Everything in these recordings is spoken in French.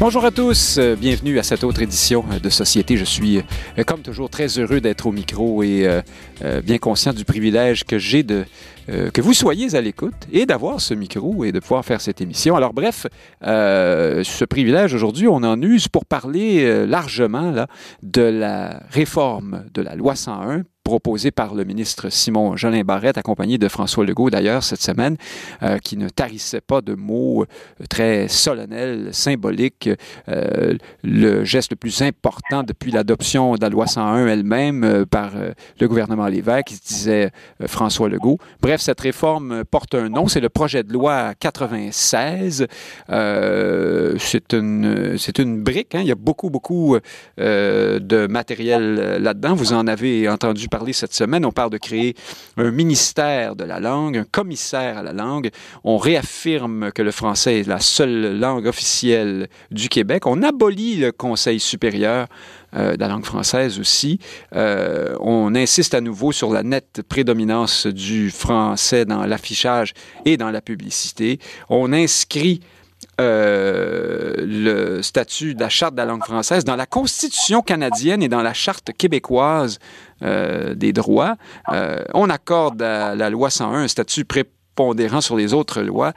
Bonjour à tous, euh, bienvenue à cette autre édition euh, de Société. Je suis, euh, comme toujours, très heureux d'être au micro et bien conscient du privilège que j'ai de que vous soyez à l'écoute et d'avoir ce micro et de pouvoir faire cette émission. Alors bref, ce privilège aujourd'hui, on en use pour parler largement là, de la réforme de la loi 101 proposé par le ministre Simon Jolin Barrette, accompagné de François Legault d'ailleurs cette semaine, euh, qui ne tarissait pas de mots euh, très solennels, symboliques. Euh, le geste le plus important depuis l'adoption de la loi 101 elle-même par le gouvernement Lévesque, qui disait François Legault. Bref, cette réforme porte un nom, c'est le projet de loi 96. c'est une, une brique, hein. il y a beaucoup, beaucoup de matériel là-dedans. Vous en avez entendu parler cette semaine. On parle de créer un ministère de la langue, un commissaire à la langue. On réaffirme que le français est la seule langue officielle du Québec. On abolit le Conseil supérieur euh, de la langue française aussi. Euh, on insiste à nouveau sur la nette prédominance du français dans l'affichage et dans la publicité. On inscrit euh, le statut de la Charte de la langue française dans la Constitution canadienne et dans la Charte québécoise euh, des droits. Euh, on accorde à la loi 101 un statut prépondérant sur les autres lois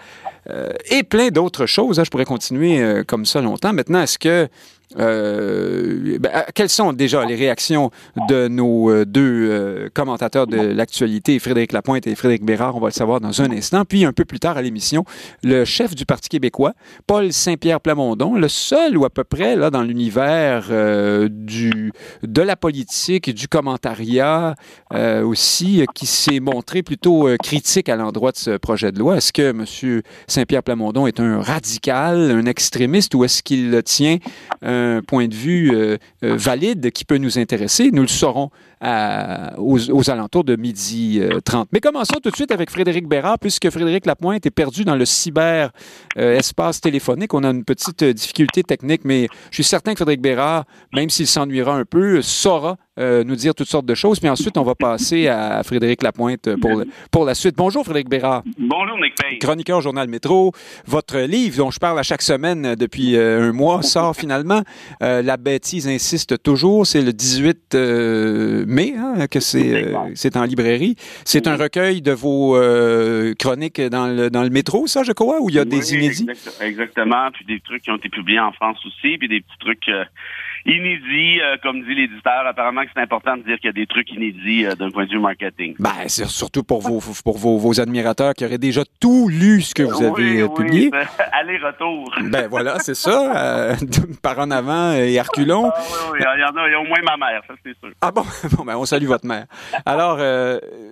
et plein d'autres choses. Hein. je pourrais continuer comme ça longtemps. Maintenant, est-ce que euh, ben, euh, quelles sont déjà les réactions de nos euh, deux commentateurs de l'actualité, Frédéric Lapointe et Frédéric Bérard? On va le savoir dans un instant. Puis, un peu plus tard à l'émission, le chef du Parti québécois, Paul Saint-Pierre Plamondon, le seul ou à peu près là, dans l'univers de la politique, du commentariat aussi, qui s'est montré plutôt critique à l'endroit de ce projet de loi. Est-ce que M. Saint-Pierre Plamondon est un radical, un extrémiste, ou est-ce qu'il tient un point de vue euh, euh, valide qui peut nous intéresser. Nous le saurons aux, alentours de midi 30. Euh, Mais commençons tout de suite avec Frédéric Bérard, puisque Frédéric Lapointe est perdu dans le cyber-espace téléphonique. On a une petite difficulté technique, mais je suis certain que Frédéric Bérard, même s'il s'ennuiera un peu, saura nous dire toutes sortes de choses. Puis ensuite, on va passer à Frédéric Lapointe pour, pour la suite. Bonjour, Frédéric Bérard. Bonjour, Nick Payne. Chroniqueur Journal Métro. Votre livre, dont je parle à chaque semaine depuis un mois, sort finalement. la bêtise insiste toujours. C'est le 18 mai hein, que c'est euh, c'est en librairie. C'est un recueil de vos euh, chroniques dans le, dans le métro, ça, je crois, où il y a des inédits? exactement. Puis des trucs qui ont été publiés en France aussi, puis des petits trucs euh, inédit, euh, comme dit l'éditeur. Apparemment que c'est important de dire qu'il y a des trucs inédits euh, d'un point de vue marketing. Ben, c'est surtout pour vos, pour vos, vos, admirateurs qui auraient déjà tout lu ce que vous avez euh, publié. Aller-retour. Ben voilà, c'est ça. par en avant et Herculon. Ah, oui, oui, il y en a, il y a au moins ma mère, ça c'est sûr. Ah bon, bon ben, on salue votre mère. Alors,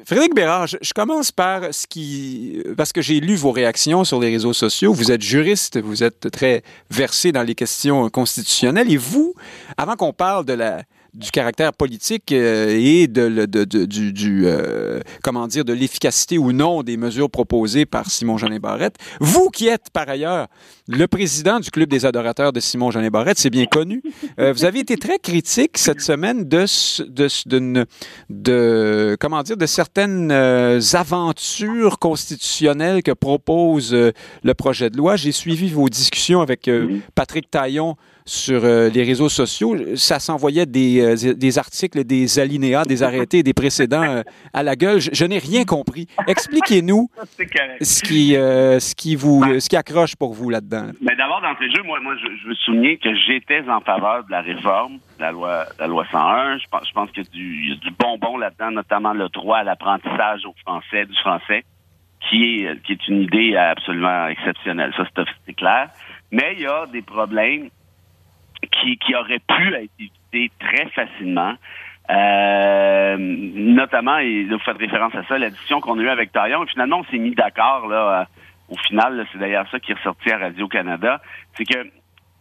Frédéric Bérard, je, je, commence par ce qui... Parce que j'ai lu vos réactions sur les réseaux sociaux. Vous êtes juriste, vous êtes très versé dans les questions constitutionnelles et vous, avant qu'on parle de la, du caractère politique euh, et de, de, de du, du euh, comment dire de l'efficacité ou non des mesures proposées par Simon Jeanin Barrette. Vous qui êtes par ailleurs le président du club des adorateurs de Simon Jeanin Barrette, c'est bien connu. Euh, vous avez été très critique cette semaine de de, de, de comment dire de certaines aventures constitutionnelles que propose le projet de loi. J'ai suivi vos discussions avec Patrick Taillon sur euh, les réseaux sociaux, ça s'envoyait des, euh, des, articles, des alinéas, des arrêtés, des précédents euh, à la gueule. Je, n'ai rien compris. Expliquez-nous ce qui, ce qui vous, ce qui accroche pour vous là-dedans. Mais d'abord, dans ces jeux, moi, moi, je, veux souligner que j'étais en faveur de la réforme de la loi, la loi 101. Je pense, je pense qu'il y a du, du bonbon là-dedans, notamment le droit à l'apprentissage au français, du français, qui est, qui est une idée absolument exceptionnelle. Ça, c'est clair. Mais il y a des problèmes qui, qui aurait pu être évité très facilement. Euh, notamment, et vous faites référence à ça, la discussion qu'on a eue avec Taillon. Finalement, on s'est mis d'accord là. Euh, au final, c'est d'ailleurs ça qui est ressorti à Radio-Canada. C'est que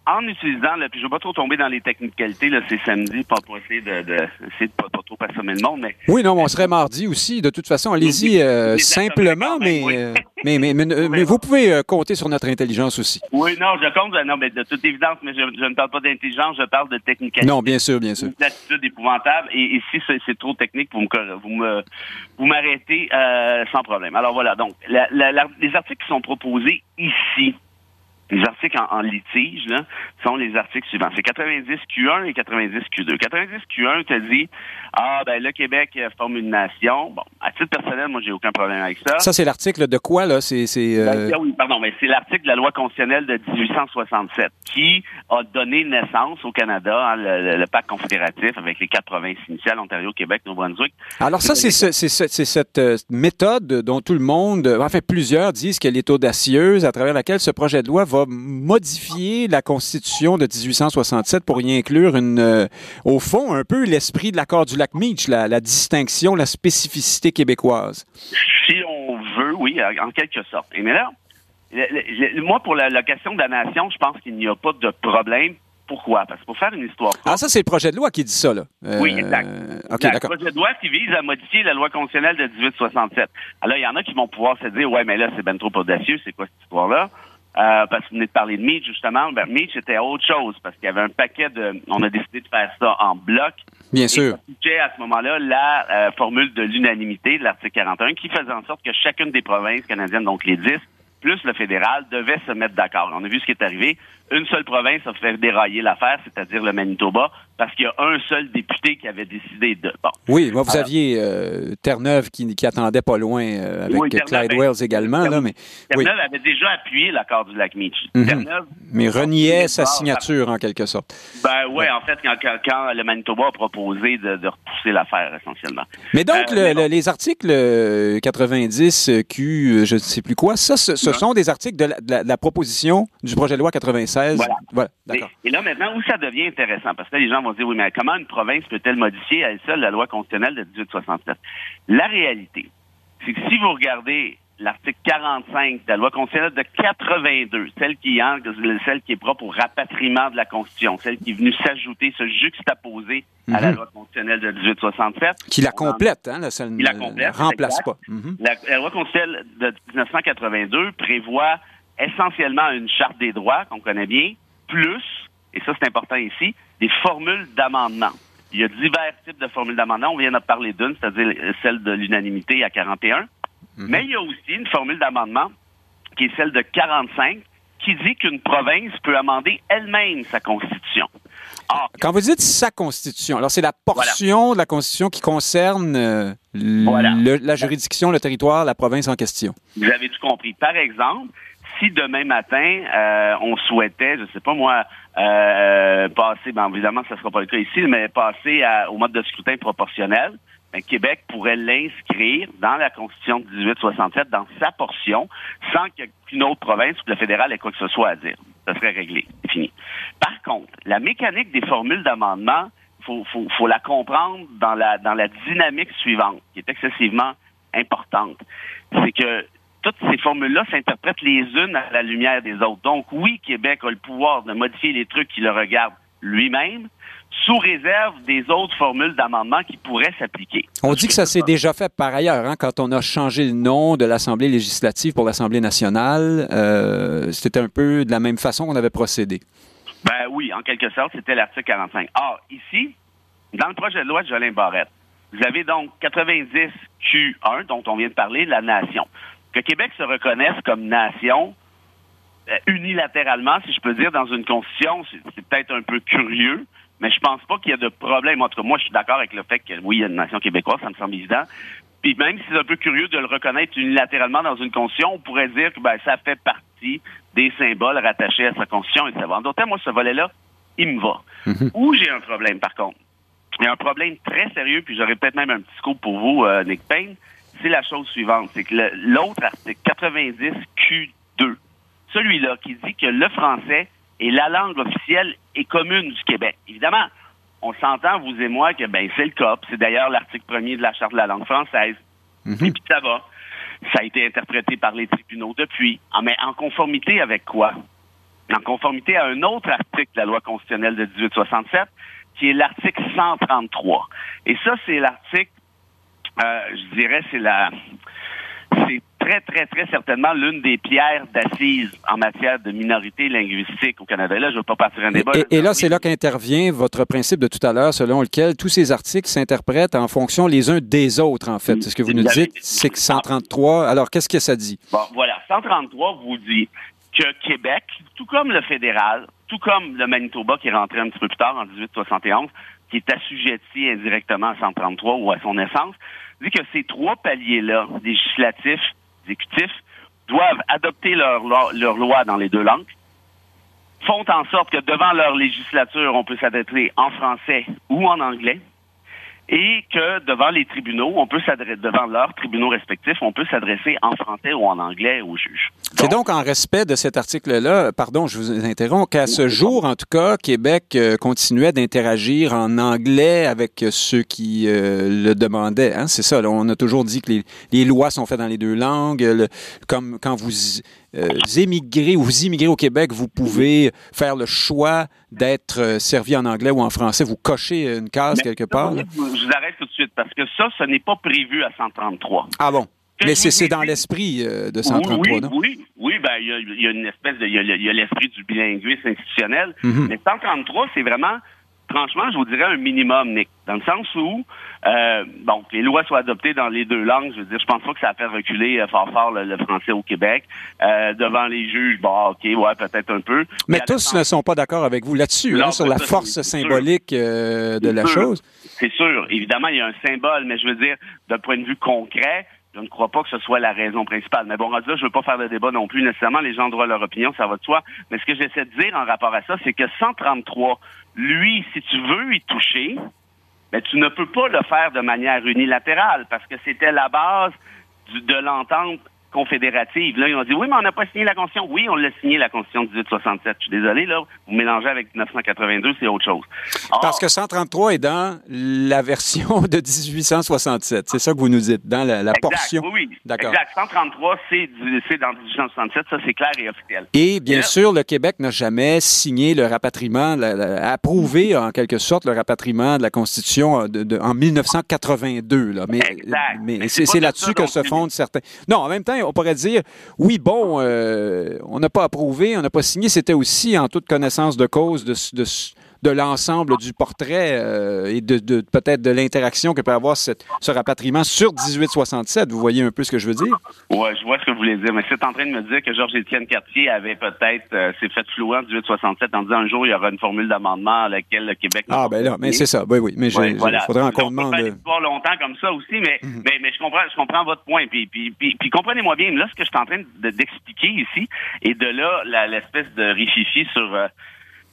en utilisant, puis je ne vais pas trop tomber dans les technicalités, là, c'est samedi, pas pour essayer de, de, essayer de pas, pas trop assommer le monde, mais... Oui, non, on serait mardi aussi. De toute façon, allez-y euh, simplement, mais, euh, mais, mais, mais, mais, vous pouvez euh, compter sur notre intelligence aussi. Oui, non, je compte, non, mais de toute évidence, mais je, je ne parle pas d'intelligence, je parle de technicalité. Non, bien sûr, bien sûr. Une attitude épouvantable, et, et si c'est trop technique, vous me vous me vous m'arrêtez sans problème. Alors voilà, donc, la, la, la, les articles qui sont proposés ici, les articles en, litige là, sont les articles suivants. C'est 90 Q1 et 90 Q2. 90 Q1 te dit Ah ben le Québec forme une nation. Bon, titre personnel, moi j'ai aucun problème avec ça. Ça, c'est l'article de quoi, là? C'est, c'est, euh... ben, oui, pardon, mais c'est l'article de la loi constitutionnelle de 1867 qui a donné naissance au Canada, hein, le, le, pacte confédératif avec les quatre provinces initiales, Ontario, Québec, Nouveau-Brunswick. Alors ça, c'est, ce, c'est, c'est cette euh, méthode dont tout le monde, enfin plusieurs disent qu'elle est audacieuse, à travers laquelle ce projet de loi va modifier la Constitution de 1867 pour y inclure une, euh, au fond, un peu l'esprit de l'accord du lac Meach, la, la, distinction, la spécificité québécoise. Si on veut, oui, en quelque sorte. Et mais là, le, le, moi, pour la, la question de la nation, je pense qu'il n'y a pas de problème pourquoi? Parce que pour faire une histoire. Ah, ça, c'est le projet de loi qui dit ça, là. Euh, oui, exact. OK, le d'accord. projet de loi qui vise à modifier la loi constitutionnelle de 1867. Alors, il y en a qui vont pouvoir se dire, ouais, mais là, c'est ben trop audacieux, c'est quoi cette histoire-là? Euh, parce que vous venez de parler de Meach, justement. Ben, Meach était autre chose, parce qu'il y avait un paquet de... On a décidé de faire ça en bloc. Bien sûr. Et à ce moment-là la euh, formule de l'unanimité de l'article 41 qui faisait en sorte que chacune des provinces canadiennes, donc les 10, plus le fédéral, devait se mettre d'accord. On a vu ce qui est arrivé. Une seule province a fait dérailler l'affaire, c'est-à-dire le Manitoba, parce qu'il y a un seul député qui avait décidé de. Bon. Oui, moi, vous Alors, aviez euh, Terre-Neuve qui, qui, attendait pas loin euh, avec oui, Clyde Wells également. Là, mais, Terre-Neuve oui. avait déjà appuyé l'accord du lac Meach. Terre-Neuve. Mais reniait sa signature, en quelque sorte. Ben oui, ouais. en fait, quand, quand, quand, le Manitoba a proposé de, de repousser l'affaire, essentiellement. Mais donc, euh, le, le, les articles 90 Q, je ne sais plus quoi, ça, ce, ce sont des articles de la, de, la, de la, proposition du projet de loi 96. Voilà. voilà et, et, là, maintenant, où ça devient intéressant, parce que là, les gens vont dire, oui, mais comment une province peut-elle modifier à elle seule la loi constitutionnelle de 1867? La réalité, c'est que si vous regardez l'article 45 de la loi constitutionnelle de 82, celle qui, celle qui est propre au rapatriement de la Constitution, celle qui est venue s'ajouter, se juxtaposer mm -hmm. à la loi constitutionnelle de 1867. Qui la complète, hein, là, celle qui la complète, remplace pas. Mm -hmm. la, la, loi constitutionnelle de 1982 prévoit essentiellement une charte des droits qu'on connaît bien, plus, et ça c'est important ici, des formules d'amendement. Il y a divers types de formules d'amendement. On vient de parler d'une, c'est-à-dire celle de l'unanimité à 41. Mm -hmm. Mais il y a aussi une formule d'amendement qui est celle de 45 qui dit qu'une province peut amender elle-même sa constitution. Or, Quand vous dites sa constitution, alors c'est la portion voilà. de la constitution qui concerne euh, voilà. le, la juridiction, le territoire, la province en question. Vous avez tout compris. Par exemple, si demain matin euh, on souhaitait, je sais pas moi, euh, passer, ben évidemment ne sera pas le cas ici, mais passer à, au mode de scrutin proportionnel, ben, Québec pourrait l'inscrire dans la Constitution de 1867, dans sa portion, sans qu'une autre province ou le fédéral ait quoi que ce soit à dire. Ça serait réglé, fini. Par contre, la mécanique des formules d'amendement, faut, faut, faut la comprendre dans la, dans la dynamique suivante, qui est excessivement importante. C'est que toutes ces formules-là s'interprètent les unes à la lumière des autres. Donc, oui, Québec a le pouvoir de modifier les trucs qui le regardent lui-même, sous réserve des autres formules d'amendement qui pourraient s'appliquer. On dit que ça s'est déjà fait par ailleurs, hein, quand on a changé le nom de l'Assemblée législative pour l'Assemblée nationale. Euh, c'était un peu de la même façon qu'on avait procédé. Ben oui, en quelque sorte, c'était l'article 45. Or, ici, dans le projet de loi de Jolin Barrette, vous avez donc 90 Q1, dont on vient de parler, la nation. Que Québec se reconnaisse comme nation euh, unilatéralement, si je peux dire, dans une constitution, c'est peut-être un peu curieux, mais je pense pas qu'il y a de problème. En cas, moi, je suis d'accord avec le fait que oui, il y a une nation québécoise, ça me semble évident. Puis même si c'est un peu curieux de le reconnaître unilatéralement dans une constitution, on pourrait dire que ben, ça fait partie des symboles rattachés à sa constitution et En d'autres termes, moi, ce volet-là, il me va. Mm -hmm. Où j'ai un problème, par contre, il y a un problème très sérieux, puis j'aurais peut-être même un petit coup pour vous, euh, Nick Payne, c'est la chose suivante, c'est que l'autre article 90 Q2, celui-là qui dit que le français et la langue officielle et commune du Québec. Évidemment, on s'entend, vous et moi, que ben c'est le cas. C'est d'ailleurs l'article premier de la Charte de la langue française. Mm -hmm. Et puis ça va. Ça a été interprété par les tribunaux depuis. Ah, mais en conformité avec quoi? en conformité à un autre article de la loi constitutionnelle de 1867, qui est l'article 133. Et ça, c'est l'article, je dirais, c'est la, c'est très, très, très certainement l'une des pierres d'assises en matière de minorité linguistique au Canada. là, je ne veux pas partir un débat. Et, là, c'est là qu'intervient votre principe de tout à l'heure, selon lequel tous ces articles s'interprètent en fonction les uns des autres, en fait. C'est ce que vous nous dites, c'est que 133. Alors, qu'est-ce que ça dit? Bon, voilà. 133 vous dit que Québec, tout comme le fédéral, tout comme le Manitoba qui est rentré un petit peu plus tard en 1871, qui est assujetti indirectement à 133 ou à son essence, dit que ces trois paliers-là, législatifs, exécutifs, doivent adopter leur, leur, loi dans les deux langues, font en sorte que devant leur législature, on peut s'adresser en français ou en anglais, et que devant les tribunaux, on peut s'adresser devant leurs tribunaux respectifs, on peut s'adresser en français ou en anglais au juge. C'est donc en respect de cet article-là, pardon, je vous interromps, qu'à ce jour, en tout cas, Québec euh, continuait d'interagir en anglais avec ceux qui euh, le demandaient. Hein? C'est ça, on a toujours dit que les, lois sont faites dans les deux langues, comme quand vous euh, émigrez ou vous immigrez au Québec, vous pouvez faire le choix d'être euh, servi en anglais ou en français. Vous cochez une case quelque part. Je vous arrête tout de suite parce que ça, ce n'est pas prévu à 133. Ah bon? Mais c'est dans l'esprit euh, de 133, oui, non? Oui, oui, ben il y, a une espèce de, il y a l'esprit du bilinguisme institutionnel. Mm-hmm. Mais 133, c'est vraiment franchement, je vous dirais un minimum, Nick, dans le sens où, euh, bon, que les lois soient adoptées dans les deux langues, je veux dire, je pense pas que ça a fait reculer euh, fort fort le, français au Québec. Euh, devant les juges, bon, ok, ouais, peut-être un peu. Mais, tous ne sont pas d'accord avec vous là-dessus, hein, sur la force symbolique euh, de la chose. C'est sûr. Évidemment, il y a un symbole, mais je veux dire, d'un point de vue concret, je ne crois pas que ce soit la raison principale. Mais bon, là, je ne veux pas faire de débat non plus nécessairement. Les gens ont droit à leur opinion, ça va de soi. Mais ce que j'essaie de dire en rapport à ça, c'est que 133, lui, si tu veux y toucher, mais tu ne peux pas le faire de manière unilatérale parce que c'était la base de l'entente confédérative. Là, ils ont dit, oui, mais on n'a pas signé la Constitution. Oui, on l'a signé, la Constitution de 1867. Je suis désolé, là, vous mélangez avec 1982, c'est autre chose. Parce que 133 est dans la version de 1867. C'est ça que vous nous dites, dans la, portion. Oui, D'accord. Exact. 133, c'est dans 1867. Ça, c'est clair et officiel. Et bien sûr, le Québec n'a jamais signé le rapatriement, approuvé en quelque sorte le rapatriement de la Constitution de, en 1982. Là. Mais, mais c'est là-dessus que se fondent certains. Non, en même temps, on pourrait dire, oui, bon, euh, on n'a pas approuvé, on n'a pas signé. C'était aussi en toute connaissance de cause de, de, de l'ensemble du portrait euh, et de, de peut-être de l'interaction que peut avoir cette, ce rapatriement sur 1867. Vous voyez un peu ce que je veux dire? Oui, je vois ce que vous voulez dire. Mais c'est en train de me dire que Georges-Étienne Cartier avait peut-être euh, s'est fait flouer en 1867 en disant un jour il y aura une formule d'amendement à laquelle le Québec. Ah, ben là, mais c'est ça. Oui, oui. Mais il faudrait encore demander. pas longtemps comme ça aussi, mais, mhm. mais, mais, je comprends, je comprends votre point. Puis, puis, puis, comprenez-moi bien, là, ce que je suis en train d'expliquer ici, et de là, l'espèce de rififi sur. Euh,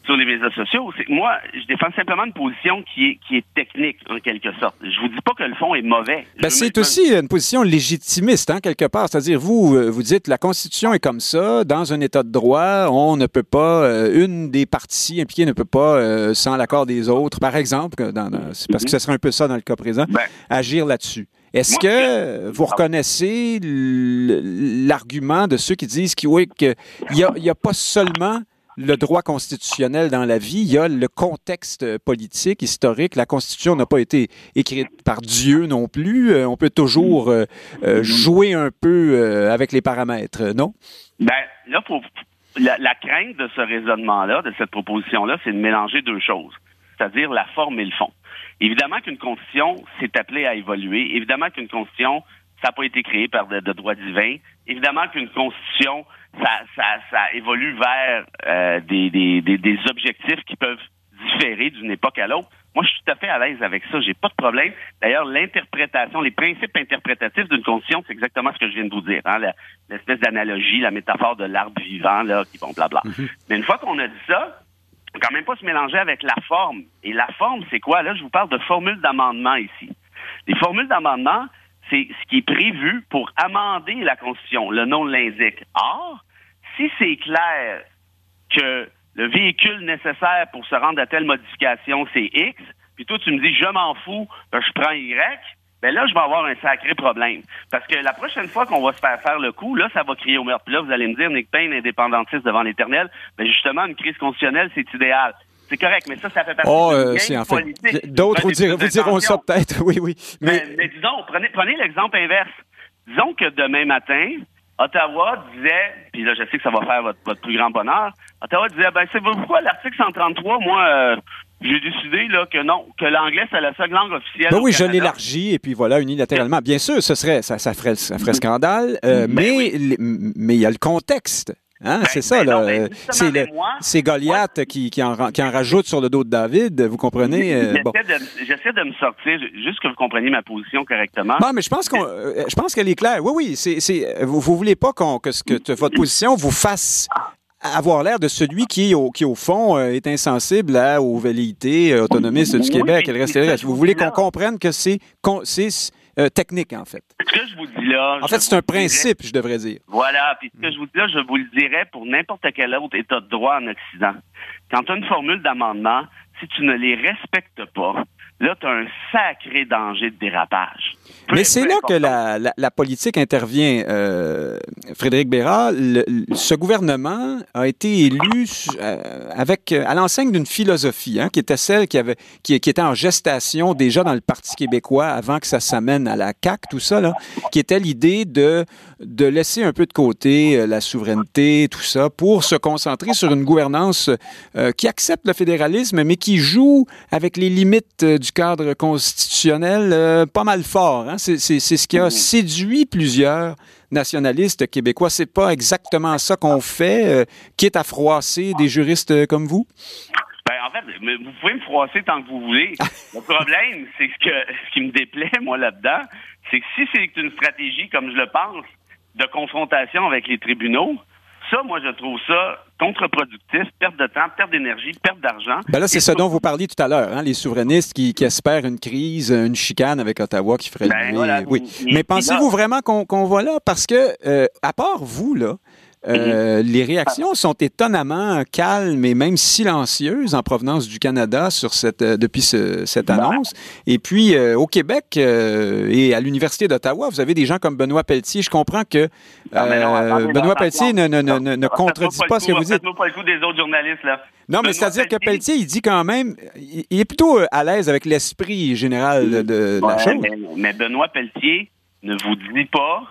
sur les médias sociaux. C'est moi, je défends simplement une position qui est qui est technique en quelque sorte. Je vous dis pas que le fond est mauvais. Ben, c'est aussi une position légitimiste, hein, quelque part. C'est-à-dire, vous, euh, vous dites la Constitution est comme ça. Dans un État de droit, on ne peut pas, euh, une des parties impliquées ne peut pas, euh, sans l'accord des autres, par exemple, dans, parce que ce serait un peu ça dans le cas présent, ben, agir là-dessus. Est-ce que vous reconnaissez l'argument de ceux qui disent qu'il n'y a, y a pas seulement le droit constitutionnel dans la vie, il y a le contexte politique, historique. La Constitution n'a pas été écrite par Dieu non plus. Euh, on peut toujours euh, euh, jouer un peu avec les paramètres, non? Ben, là, la, la crainte de ce raisonnement-là, de cette proposition-là, c'est de mélanger deux choses, c'est-à-dire la forme et le fond. Évidemment qu'une constitution s'est appelée à évoluer. Évidemment qu'une constitution, ça n'a pas été créé par de, de droit divin. Évidemment qu'une constitution, ça, ça, ça évolue vers euh, des, des, des, objectifs qui peuvent différer d'une époque à l'autre. Moi, je suis tout à fait à l'aise avec ça. J'ai pas de problème. D'ailleurs, l'interprétation, les principes interprétatifs d'une condition, c'est exactement ce que je viens de vous dire. Hein? L'espèce d'analogie, la métaphore de l'arbre vivant, là, qui vont blabla. Mm-hmm. Mais une fois qu'on a dit ça, quand même pas se mélanger avec la forme. Et la forme, c'est quoi? Là, je vous parle de formules d'amendement ici. Les formules d'amendement, c'est ce qui est prévu pour amender la Constitution. Le nom l'indique. Or, si c'est clair que le véhicule nécessaire pour se rendre à telle modification, c'est X, puis toi, tu me dis, je m'en fous, ben, je prends Y, ben là, je vais avoir un sacré problème. Parce que la prochaine fois qu'on va se faire faire le coup, là, ça va crier au meurtre. Puis là, vous allez me dire, Nick Payne, indépendantiste devant l'éternel, ben justement, une crise constitutionnelle, c'est idéal. C'est correct, mais ça, ça fait partie oh, de euh, en fait. D'autres vous, diront, vous diront ça peut-être, oui, oui. Mais, mais, mais disons, prenez, prenez l'exemple inverse. Disons que demain matin, Ottawa disait, puis là, je sais que ça va faire votre, votre plus grand bonheur, Ottawa disait, ben, c'est pourquoi l'article 133, moi, euh, j'ai décidé là, que non, que l'anglais, c'est la seule langue officielle. Ben oui, je l'élargis, et puis voilà, unilatéralement. Bien sûr, ce serait, ça, ça, ferait, ça ferait scandale, euh, Ben mais oui. mais il y a le contexte. Hein, Ben, c'est ça, ben là. non, ben, c'est le- moi- c'est Goliath qui, qui, en, qui en rajoute sur le dos de David, vous comprenez? euh, J'essaie bon. de, j'essaie de me sortir, juste que vous compreniez ma position correctement. Bon, mais je pense qu'on, euh, je pense qu'elle est claire. Oui, oui, c'est, c'est, vous, vous voulez pas qu'on, que, votre position vous fasse avoir l'air de celui qui, au, qui au fond, euh, est insensible à, aux velléités autonomistes du Oui, Québec et le mais reste Vous voulez qu'on comprenne que c'est euh, technique, en fait. Ce que je vous dis là. En fait, c'est un dirais- principe, je devrais dire. Voilà. Puis ce que je vous dis là, je vous le dirais pour n'importe quel autre État de droit en Occident. Quand tu as une formule d'amendement, si tu ne les respectes pas, là, tu as un sacré danger de dérapage. Mais c'est là que la, la- la politique intervient, euh, Frédéric Bérard. Le- le- ce gouvernement a été élu euh, avec euh, à l'enseigne d'une philosophie, hein, qui était celle qui avait qui, qui était en gestation déjà dans le Parti québécois avant que ça s'amène à la CAC, tout ça là, qui était l'idée de de laisser un peu de côté euh, la souveraineté, tout ça, pour se concentrer sur une gouvernance euh, qui accepte le fédéralisme, mais qui joue avec les limites euh, du cadre constitutionnel euh, pas mal fort. hein. C'est c'est- ce qui a séduit plusieurs nationalistes québécois. C'est pas exactement ça qu'on fait, euh, quitte à froisser des juristes euh, comme vous? Ben, en fait, vous pouvez me froisser tant que vous voulez. Le problème, c'est que ce qui me déplaît, moi, là-dedans, c'est que si c'est une stratégie, comme je le pense, de confrontation avec les tribunaux, ça, moi, je trouve ça contre-productif, perte de temps, perte d'énergie, perte d'argent. Ben là, c'est ce dont vous parliez tout à l'heure, hein, les souverainistes qui, qui espèrent une crise, une chicane avec Ottawa qui ferait Ben, voilà. Oui. Mais pensez-vous vraiment qu'on qu'on va là? Parce que, euh, à part vous, là, euh, les réactions sont étonnamment calmes et même silencieuses en provenance du Canada sur cette, euh, depuis ce- cette Ben. annonce. Et puis, euh, au Québec euh, et à l'Université d'Ottawa, vous avez des gens comme Benoît Pelletier. Je comprends que Non, mais non, attendez, Benoît Pelletier ne, ne, ne, ne- contredit le pas ce que vous dites. Faites-moi pas le coup des autres journalistes, là. Non, mais c'est-à-dire que Pelletier- il dit quand même, il est plutôt à l'aise avec l'esprit général de, de la chose, mais, mais Benoît Pelletier ne vous dit pas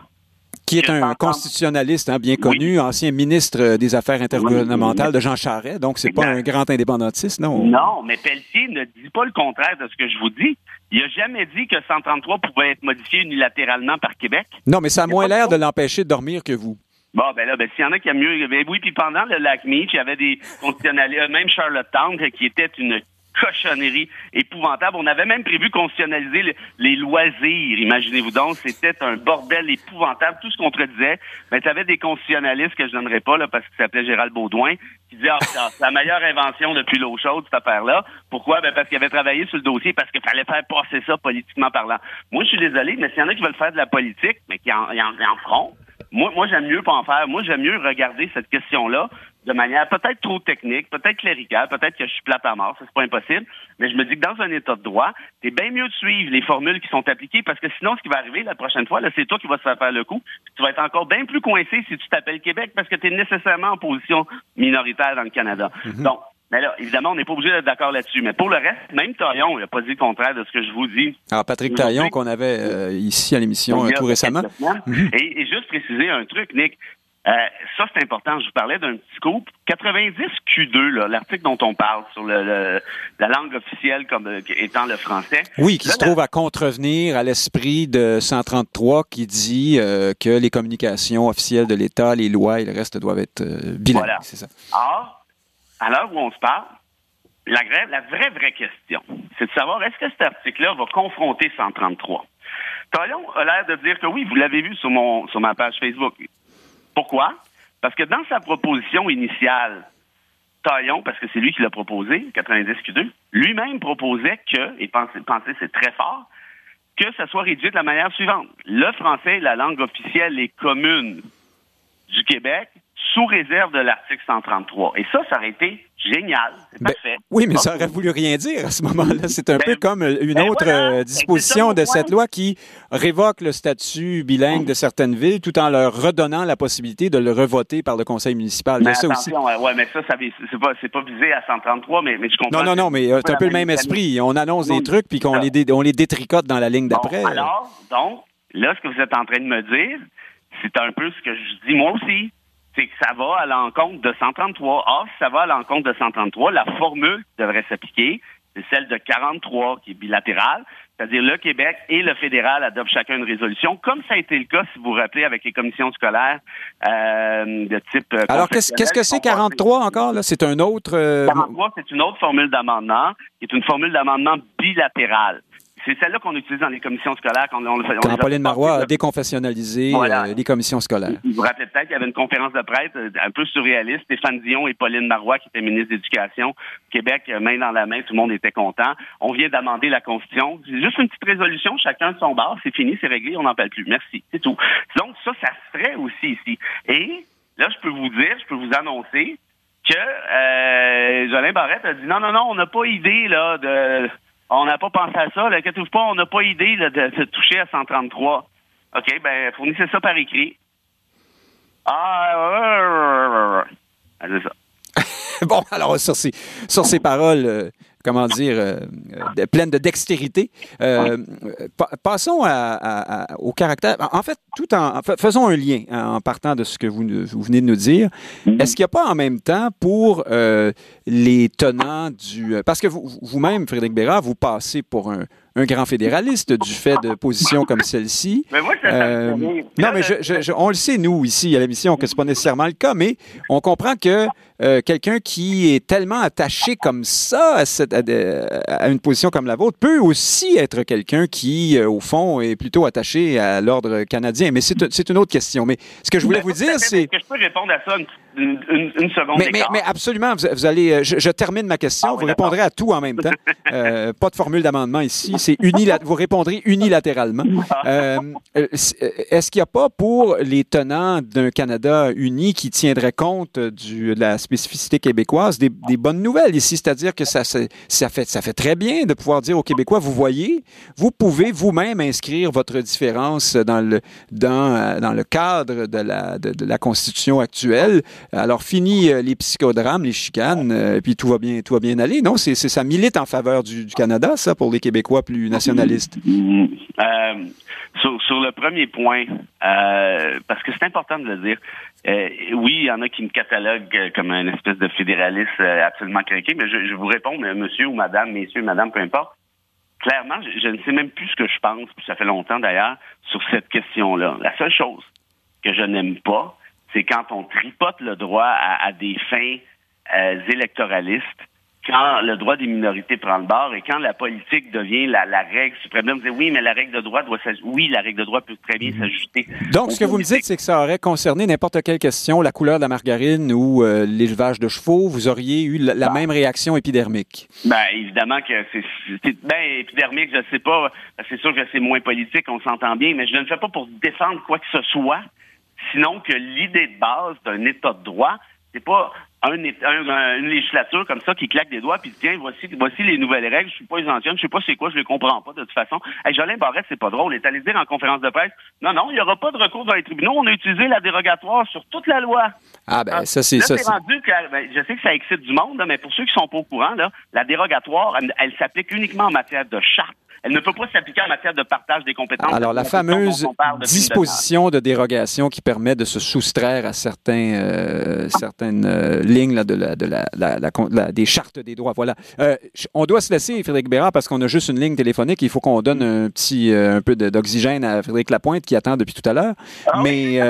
qui est un constitutionnaliste hein, bien connu, ancien ministre euh, des Affaires intergouvernementales de Jean Charest, donc c'est pas un grand indépendantiste, non? Non, mais Pelletier ne dit pas le contraire de ce que je vous dis. Il n'a jamais dit que 133 pouvait être modifié unilatéralement par Québec. Non, mais ça a a moins l'air de l'empêcher de dormir que vous. Bon, ben là, ben, s'il y en a qui aiment mieux. Ben oui, puis pendant le lac Meach, il y avait des constitutionnalistes, même Charlottetown, qui était une cochonnerie épouvantable. On avait même prévu constitutionnaliser le- les loisirs, imaginez-vous donc. C'était un bordel épouvantable. Tout ce qu'on contredisait. Ben, tu avais des constitutionnalistes que je donnerais pas, là, parce qu'il s'appelait Gérald Baudouin, qui disait, ah, c'est la meilleure invention depuis l'eau chaude, cette affaire-là. Pourquoi? Ben, parce qu'il avait travaillé sur le dossier, parce qu'il fallait faire passer ça politiquement parlant. Moi, je suis désolé, mais s'il y en a qui veulent faire de la politique, mais qui en, en, en moi, moi j'aime mieux pas en faire. Moi, j'aime mieux regarder cette question-là de manière peut-être trop technique, peut-être cléricale, peut-être que je suis plate à mort, ça, c'est pas impossible, mais je me dis que dans un état de droit, c'est bien mieux de suivre les formules qui sont appliquées parce que sinon, ce qui va arriver la prochaine fois, là, c'est toi qui vas se faire faire le coup. Tu vas être encore bien plus coincé si tu t'appelles Québec parce que tu es nécessairement en position minoritaire dans le Canada. Donc, mais là, évidemment, on n'est pas obligé d'être d'accord là-dessus. Mais pour le reste, même Taillon, il n'a pas dit le contraire de ce que je vous dis. Alors, Patrick Aujourd'hui- Taillon, qu'on avait euh, ici à l'émission euh, tout récemment. et, et juste préciser un truc, Nick. Euh, ça, c'est important. Je vous parlais d'un petit scoop. 90 Q2, là, l'article dont on parle sur le, le- la langue officielle comme euh, étant le français. Oui, qui Là, se trouve à contrevenir à l'esprit de 133 qui dit euh, que les communications officielles de l'État, les lois et le reste doivent être bilingues. Voilà. C'est ça. Or, à l'heure où on se parle, la, vraie- la vraie, vraie question, c'est de savoir est-ce que cet article-là va confronter 133? Talon a l'air de dire que oui, vous l'avez vu sur, mon, sur ma page Facebook. Pourquoi? Parce que dans sa proposition initiale, Taillon, parce que c'est lui qui l'a proposé, 90Q2, lui-même proposait que, et pensez, pensez c'est très fort, que ça soit réduit de la manière suivante. Le français est la langue officielle et commune du Québec, sous réserve de l'article 133. Et ça, ça aurait été génial. Ben, parfait. Oui, mais ça aurait voulu rien dire à ce moment-là. C'est un ben, peu comme une ben autre euh, disposition de cette loi qui révoque le statut bilingue de certaines villes tout en leur redonnant la possibilité de le revoter par le conseil municipal. Mais ça aussi. Ouais, mais ça, ça c'est pas, pas visé à 133, mais, mais je comprends. Non, non, non, mais euh, c'est un peu le même esprit. On annonce des trucs puis qu'on les, on les détricote dans la ligne d'après. alors, donc, là, ce que vous êtes en train de me dire, c'est un peu ce que je dis moi aussi c'est que ça va à l'encontre de 133. Or, ça va à l'encontre de 133, la formule qui devrait s'appliquer, c'est celle de 43 qui est bilatérale. C'est-à-dire le Québec et le fédéral adoptent chacun une résolution, comme ça a été le cas, si vous vous rappelez, avec les commissions scolaires euh, de type. Euh, Alors, qu'est-ce que c'est 43 encore? là? C'est un autre. 43, euh, c'est une autre formule d'amendement, qui est une formule d'amendement bilatérale. C'est celle-là qu'on utilise dans les commissions scolaires. Quand, on, quand Pauline Marois a déconfessionnalisé euh, les commissions scolaires. Vous vous rappelez peut-être qu'il y avait une conférence de presse euh, un peu surréaliste. Stéphane Dion et Pauline Marois, qui étaient ministres d'Éducation, Québec, euh, main dans la main, tout le monde était content. On vient d'amender la Constitution. C'est juste une petite résolution, chacun de son bar. C'est fini, c'est réglé, on n'en parle plus. Merci, c'est tout. Donc ça, ça se ferait aussi ici. Et là, je peux vous dire, je peux vous annoncer que euh, Jolin Barrette a dit non, non, non, on n'a pas idée là de on n'a pas pensé à ça. Inquiétez-vous pas, on n'a pas idée de, de, toucher à 133. OK, ben, fournissez ça par écrit. Ah, c'est ça. bon, alors, sur ces, sur ces paroles, euh, comment dire, euh, euh, pleine de dextérité. Euh, passons au caractère. En fait, tout en, faisons un lien en partant de ce que vous, vous venez de nous dire. Mm-hmm. Est-ce qu'il n'y a pas en même temps pour les tenants du, parce que vous-même, Frédéric Bérard, vous passez pour un, un grand fédéraliste du fait de positions comme celle-ci. Mais moi, euh, non, mais je, on le sait, nous, ici, à l'émission, que ce n'est pas nécessairement le cas, mais on comprend que euh, quelqu'un qui est tellement attaché comme ça à, une position comme la vôtre peut aussi être quelqu'un qui, euh, au fond, est plutôt attaché à l'ordre canadien. Mais c'est une autre question. Mais ce que je voulais vous dire, c'est... Est-ce que je peux répondre à ça une, seconde mais, mais, absolument, vous, allez... Euh, je, termine ma question. Ah vous répondrez à tout en même temps. pas de formule d'amendement ici. C'est Vous répondrez unilatéralement. Ah. Est-ce qu'il n'y a pas pour les tenants d'un Canada uni qui tiendrait compte du, de la spécificité québécoise, des, bonnes nouvelles ici, c'est-à-dire que ça, ça, fait, ça fait très bien de pouvoir dire aux Québécois, vous voyez, vous pouvez vous-même inscrire votre différence dans le, dans, dans le cadre de la, de, la Constitution actuelle. Alors, fini euh, les psychodrames, les chicanes, et euh, puis tout va bien, tout va bien aller. Non, c'est, ça milite en faveur du, Canada, ça, pour les Québécois plus nationalistes. Euh, sur, le premier point, parce que c'est important de le dire, euh, oui, il y en a qui me cataloguent euh, comme un espèce de fédéraliste euh, absolument craqué, mais je, vous réponds, monsieur ou madame, messieurs, madame, peu importe. Clairement, je, ne sais même plus ce que je pense, puis ça fait longtemps d'ailleurs, sur cette question-là. La seule chose que je n'aime pas, c'est quand on tripote le droit à, des fins électoralistes quand le droit des minorités prend le bord et quand la politique devient la, règle suprême, vous dites oui, mais la règle de droit doit s'ajouter. Oui, la règle de droit peut très bien mhm. s'ajouter. Donc, ce que vous me dites, c'est que ça aurait concerné n'importe quelle question, la couleur de la margarine ou euh, l'élevage de chevaux, vous auriez eu la, même réaction épidermique. Ben, évidemment que c'est, ben, épidermique, je sais pas. C'est sûr que c'est moins politique, on s'entend bien, mais je ne le fais pas pour défendre quoi que ce soit, sinon que l'idée de base d'un État de droit, c'est pas une législature comme ça qui claque des doigts puis tiens voici voici les nouvelles règles je suis pas les anciennes je sais pas c'est quoi je les comprends pas de toute façon. Hey, Jolin Barrette c'est pas drôle il est allé dire en conférence de presse non non il y aura pas de recours dans les tribunaux on a utilisé la dérogatoire sur toute la loi. Ah ben ça c'est ça rendu ben, je sais que ça excite du monde mais pour ceux qui sont pas au courant là la dérogatoire elle s'applique uniquement en matière de charte elle ne peut pas s'appliquer en matière de partage des compétences. Alors, la fameuse disposition de dérogation qui permet de se soustraire à certains, euh, certaines euh, lignes là, de la, de la, la, des chartes des droits. Voilà. Euh, on doit se laisser, Frédéric Bérard, parce qu'on a juste une ligne téléphonique. Il faut qu'on donne un petit un peu d'oxygène à Frédéric Lapointe qui attend depuis tout à l'heure. Ah Mais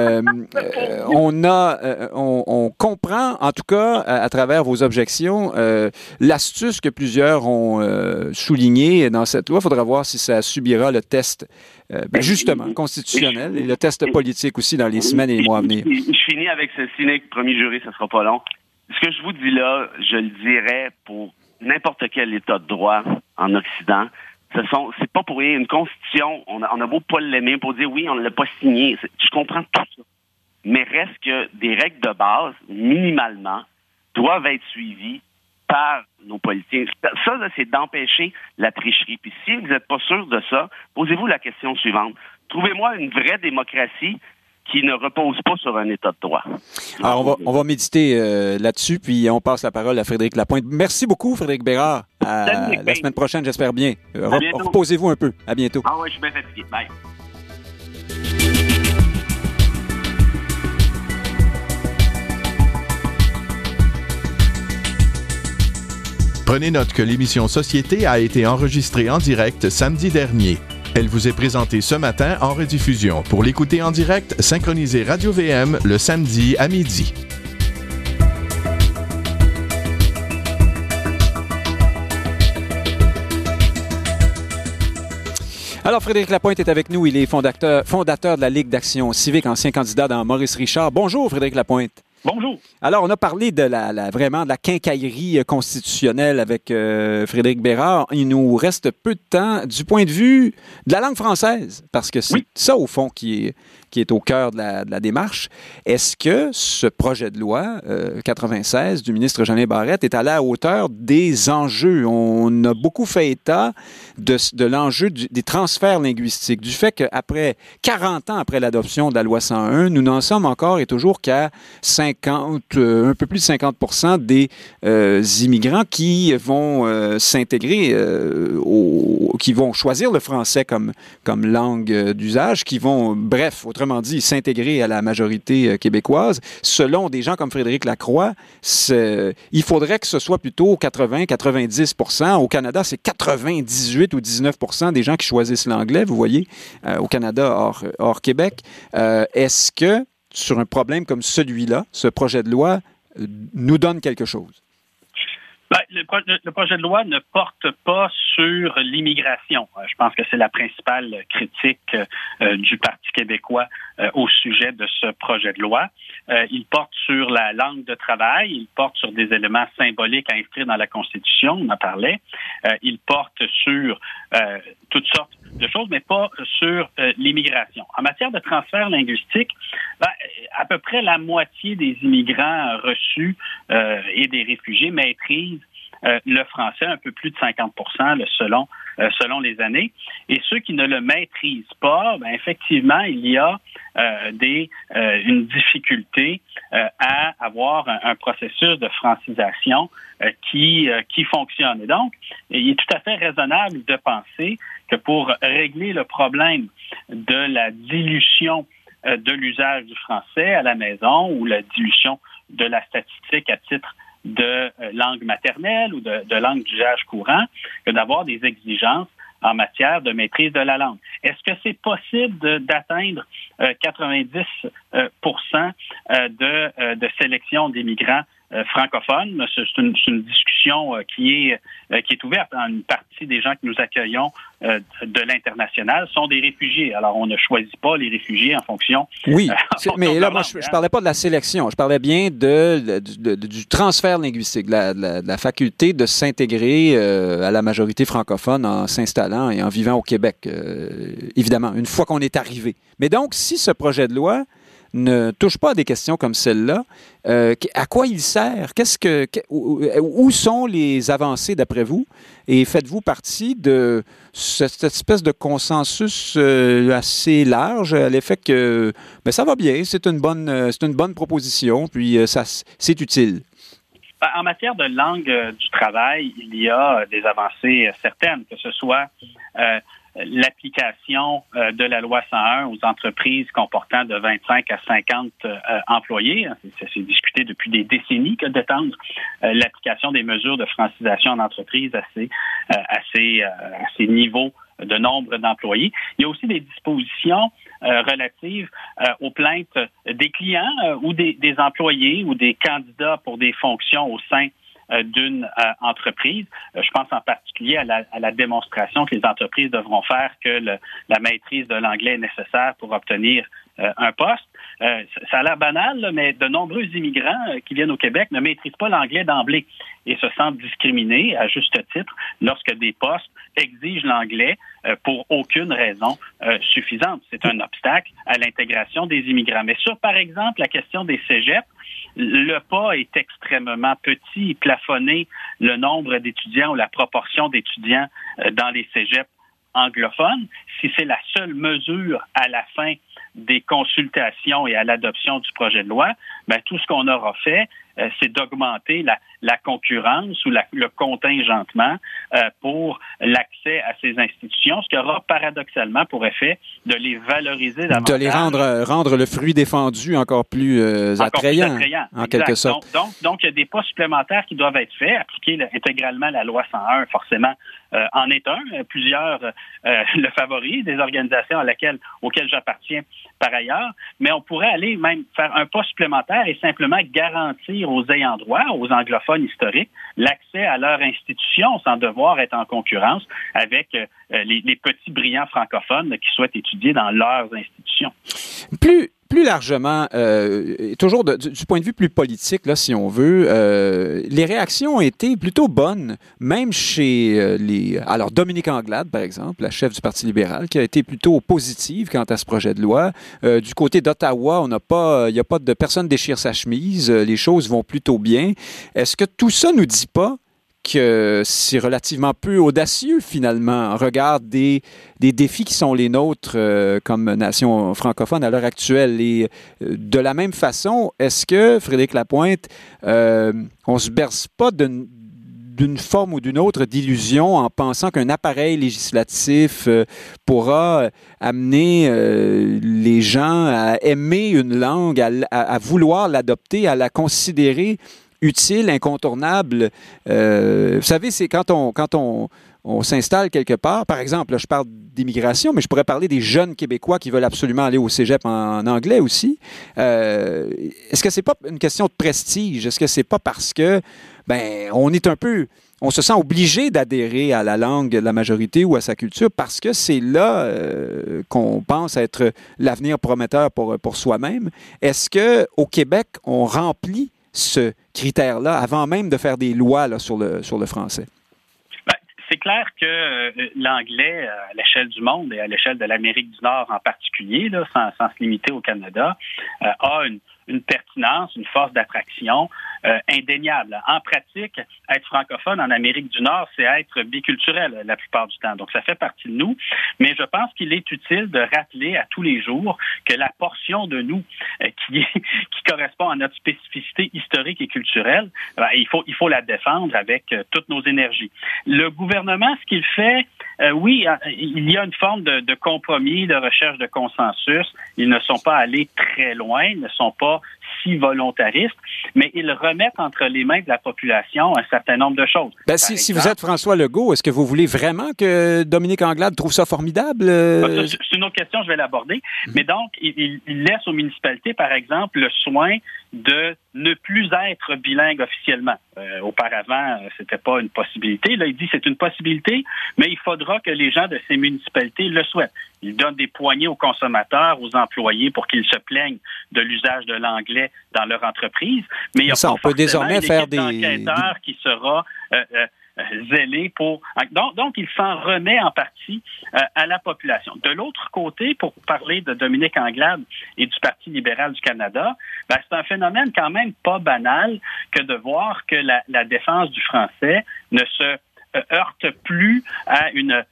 on a, on, on, comprend, en tout cas, à, travers vos objections, l'astuce que plusieurs ont soulignée dans cette loi. Faudra voir si ça subira le test, euh, ben, justement, constitutionnel et le test politique aussi dans les semaines et les mois à venir. Je finis avec ce cynique, premier jury, ça sera pas long. Ce que je vous dis là, je le dirais pour n'importe quel État de droit en Occident. Ce sont, c'est pas pour rien. Une constitution, on a, on a beau pas l'aimer pour dire oui, on ne l'a pas signé. Je comprends tout ça. mais reste que des règles de base, minimalement, doivent être suivies par nos politiciens. Ça, c'est d'empêcher la tricherie. Puis si vous n'êtes pas sûr de ça, posez-vous la question suivante. Trouvez-moi une vraie démocratie qui ne repose pas sur un état de droit. Alors, on va, on va méditer euh, là-dessus, puis on passe la parole à Frédéric Lapointe. Merci beaucoup, Frédéric Bérard. À la semaine prochaine, j'espère bien. Reposez-vous un peu. À bientôt. Ah oui, je suis bien fatigué. Bye. Prenez note que l'émission Société a été enregistrée en direct samedi dernier. Elle vous est présentée ce matin en rediffusion. Pour l'écouter en direct, synchronisez Radio VM le samedi à midi. Alors, Frédéric Lapointe est avec nous. Il est fondateur, fondateur de la Ligue d'action civique, ancien candidat dans Maurice Richard. Bonjour, Frédéric Lapointe. Bonjour. Alors, on a parlé de la, vraiment de la quincaillerie euh, constitutionnelle avec euh, Frédéric Bérard. Il nous reste peu de temps du point de vue de la langue française, parce que c'est ça, au fond, qui est, qui est au cœur de la, démarche. Est-ce que ce projet de loi 96 euh, du ministre Jeannet Barrette est à la hauteur des enjeux? On a beaucoup fait état de, l'enjeu des transferts linguistiques, du fait qu'après 40 ans après l'adoption de la loi 101, nous n'en sommes encore et toujours qu'à 50, euh, un peu plus de 50 des euh, immigrants qui vont s'intégrer, qui vont choisir le français comme, comme langue d'usage, qui vont, bref, autrement autrement dit, s'intégrer à la majorité euh, québécoise, selon des gens comme Frédéric Lacroix, il faudrait que ce soit plutôt 80-90 Au Canada, c'est 98 ou 19 des gens qui choisissent l'anglais, vous voyez, euh, au Canada hors, hors Québec. Euh, est-ce que, sur un problème comme celui-là, ce projet de loi nous donne quelque chose? Ben, le, projet de loi ne porte pas sur l'immigration. Euh, je pense que c'est la principale critique euh, du Parti québécois euh, au sujet de ce projet de loi. il porte sur la langue de travail, il porte sur des éléments symboliques à inscrire dans la Constitution, on en parlait. il porte sur toutes sortes de choses, mais pas sur l'immigration. En matière de transfert linguistique, ben, à peu près la moitié des immigrants reçus et des réfugiés maîtrisent euh, le français, un peu plus de 50% selon, euh, selon les années. Et ceux qui ne le maîtrisent pas, ben, effectivement, il y a euh, des, une difficulté à avoir un, processus de francisation qui, qui fonctionne. Et donc, il est tout à fait raisonnable de penser que pour régler le problème de la dilution de l'usage du français à la maison ou la dilution de la statistique à titre de euh, langue maternelle ou de, de langue d'usage courant que d'avoir des exigences en matière de maîtrise de la langue. Est-ce que c'est possible d'atteindre 90 euh, euh, de, de sélection des migrants francophone. C'est une, une, discussion euh, qui est, euh, qui est ouverte. Une partie des gens que nous accueillons de l'international sont des réfugiés. Alors, on ne choisit pas les réfugiés en fonction. Oui, mais là, moi, je, ne hein. parlais pas de la sélection. Je parlais bien de, du transfert linguistique, de la, la, faculté de s'intégrer à la majorité francophone en s'installant et en vivant au Québec, évidemment, une fois qu'on est arrivé. Mais donc, si ce projet de loi ne touche pas à des questions comme celle-là, euh, à quoi il sert? Qu'est-ce que, où sont les avancées d'après vous? Et faites-vous partie de cette espèce de consensus euh, assez large à l'effet que ben, ça va bien, c'est une bonne, euh, une bonne proposition, puis ça, c'est utile? Ben, en matière de langue du travail, il y a des avancées certaines, que ce soit l'application euh, de la loi 101 aux entreprises comportant de 25 à 50 euh, employés. Ça s'est discuté depuis des décennies que d'étendre euh, l'application des mesures de francisation en entreprise à ces, à ces, à ces niveaux de nombre d'employés. Il y a aussi des dispositions relatives aux plaintes des clients ou des, des, employés ou des candidats pour des fonctions au sein euh, d'une euh, entreprise. Euh, je pense en particulier à la, démonstration que les entreprises devront faire que la maîtrise de l'anglais est nécessaire pour obtenir un poste. ça a l'air banal, mais de nombreux immigrants qui viennent au Québec ne maîtrisent pas l'anglais d'emblée et se sentent discriminés à juste titre lorsque des postes exigent l'anglais pour aucune raison suffisante. C'est un obstacle à l'intégration des immigrants. Mais sur, par exemple, la question des cégeps, le pas est extrêmement petit, plafonné le nombre d'étudiants ou la proportion d'étudiants dans les cégeps anglophones. Si c'est la seule mesure à la fin des consultations et à l'adoption du projet de loi, ben, tout ce qu'on aura fait, euh, c'est d'augmenter la, la, concurrence ou la, le contingentement euh, pour l'accès à ces institutions, ce qui aura paradoxalement pour effet de les valoriser davantage. De les rendre, rendre le fruit défendu encore plus, euh, attrayant, en quelque sorte. Donc, donc, il y a des pas supplémentaires qui doivent être faits. Appliquer intégralement la loi 101, forcément, en est un. Plusieurs le favorisent, des organisations à laquelle, auxquelles j'appartiens par ailleurs, mais on pourrait aller même faire un pas supplémentaire et simplement garantir aux ayants droit, aux anglophones historiques, l'accès à leur institution sans devoir être en concurrence avec euh, les, petits brillants francophones qui souhaitent étudier dans leurs institutions. Plus, plus largement, euh, toujours du, point de vue plus politique, là, si on veut, euh, les réactions ont été plutôt bonnes, même chez euh, les... Alors, Dominique Anglade, par exemple, la chef du Parti libéral, qui a été plutôt positive quant à ce projet de loi. du côté d'Ottawa, on n'a pas... Il n'y a pas de personne déchire sa chemise. Les choses vont plutôt bien. Est-ce que tout ça nous dit pas que c'est relativement peu audacieux finalement en regard des, des défis qui sont les nôtres euh, comme nation francophone à l'heure actuelle. Et euh, de la même façon, est-ce que, Frédéric Lapointe, euh, on se berce pas d'une forme ou d'une autre d'illusion en pensant qu'un appareil législatif pourra amener les gens à aimer une langue, à vouloir l'adopter, à la considérer utile, incontournable. Euh, vous savez, c'est quand on, quand on, on s'installe quelque part, par exemple, je parle d'immigration, mais je pourrais parler des jeunes Québécois qui veulent absolument aller au cégep en, anglais aussi. Euh, est-ce que c'est pas une question de prestige? Est-ce que c'est pas parce que, ben, on est un peu on se sent obligé d'adhérer à la langue de la majorité ou à sa culture parce que c'est là euh, qu'on pense être l'avenir prometteur pour, pour soi-même? Est-ce que au Québec, on remplit ce critère-là avant même de faire des lois sur, le, sur le français? Ben, c'est clair que euh, l'anglais, euh, à l'échelle du monde et à l'échelle de l'Amérique du Nord en particulier, sans, sans, se limiter au Canada, euh, a une pertinence, une force d'attraction euh, indéniable. En pratique, être francophone en Amérique du Nord, c'est être biculturel la plupart du temps. Donc, ça fait partie de nous. Mais je pense qu'il est utile de rappeler à tous les jours que la portion de nous euh, qui, correspond à notre spécificité historique et culturelle, ben, il, faut, il faut la défendre avec euh, toutes nos énergies. Le gouvernement, ce qu'il fait, oui, il y a une forme de compromis, de recherche de consensus. Ils ne sont pas allés très loin, ils ne sont pas si volontaristes, mais ils remettent entre les mains de la population un certain nombre de choses. Ben, si, vous êtes François Legault, est-ce que vous voulez vraiment que Dominique Anglade trouve ça formidable? Euh? C'est une autre question, je vais l'aborder. Mhm. Mais donc, il, laisse aux municipalités, par exemple, le soin de ne plus être bilingue officiellement. Euh, auparavant, euh, c'était pas une possibilité. Là, il dit c'est une possibilité, mais il faudra que les gens de ces municipalités le souhaitent. Il donne des poignées aux consommateurs, aux employés pour qu'ils se plaignent de l'usage de l'anglais dans leur entreprise. Mais il y a ça, pas on peut désormais faire des enquêteurs qui sera euh, zélé pour. Donc, donc il s'en remet en partie à la population. De l'autre côté, pour parler de Dominique Anglade et du Parti libéral du Canada, ben, c'est un phénomène quand même pas banal que de voir que la, défense du français ne se heurte plus à une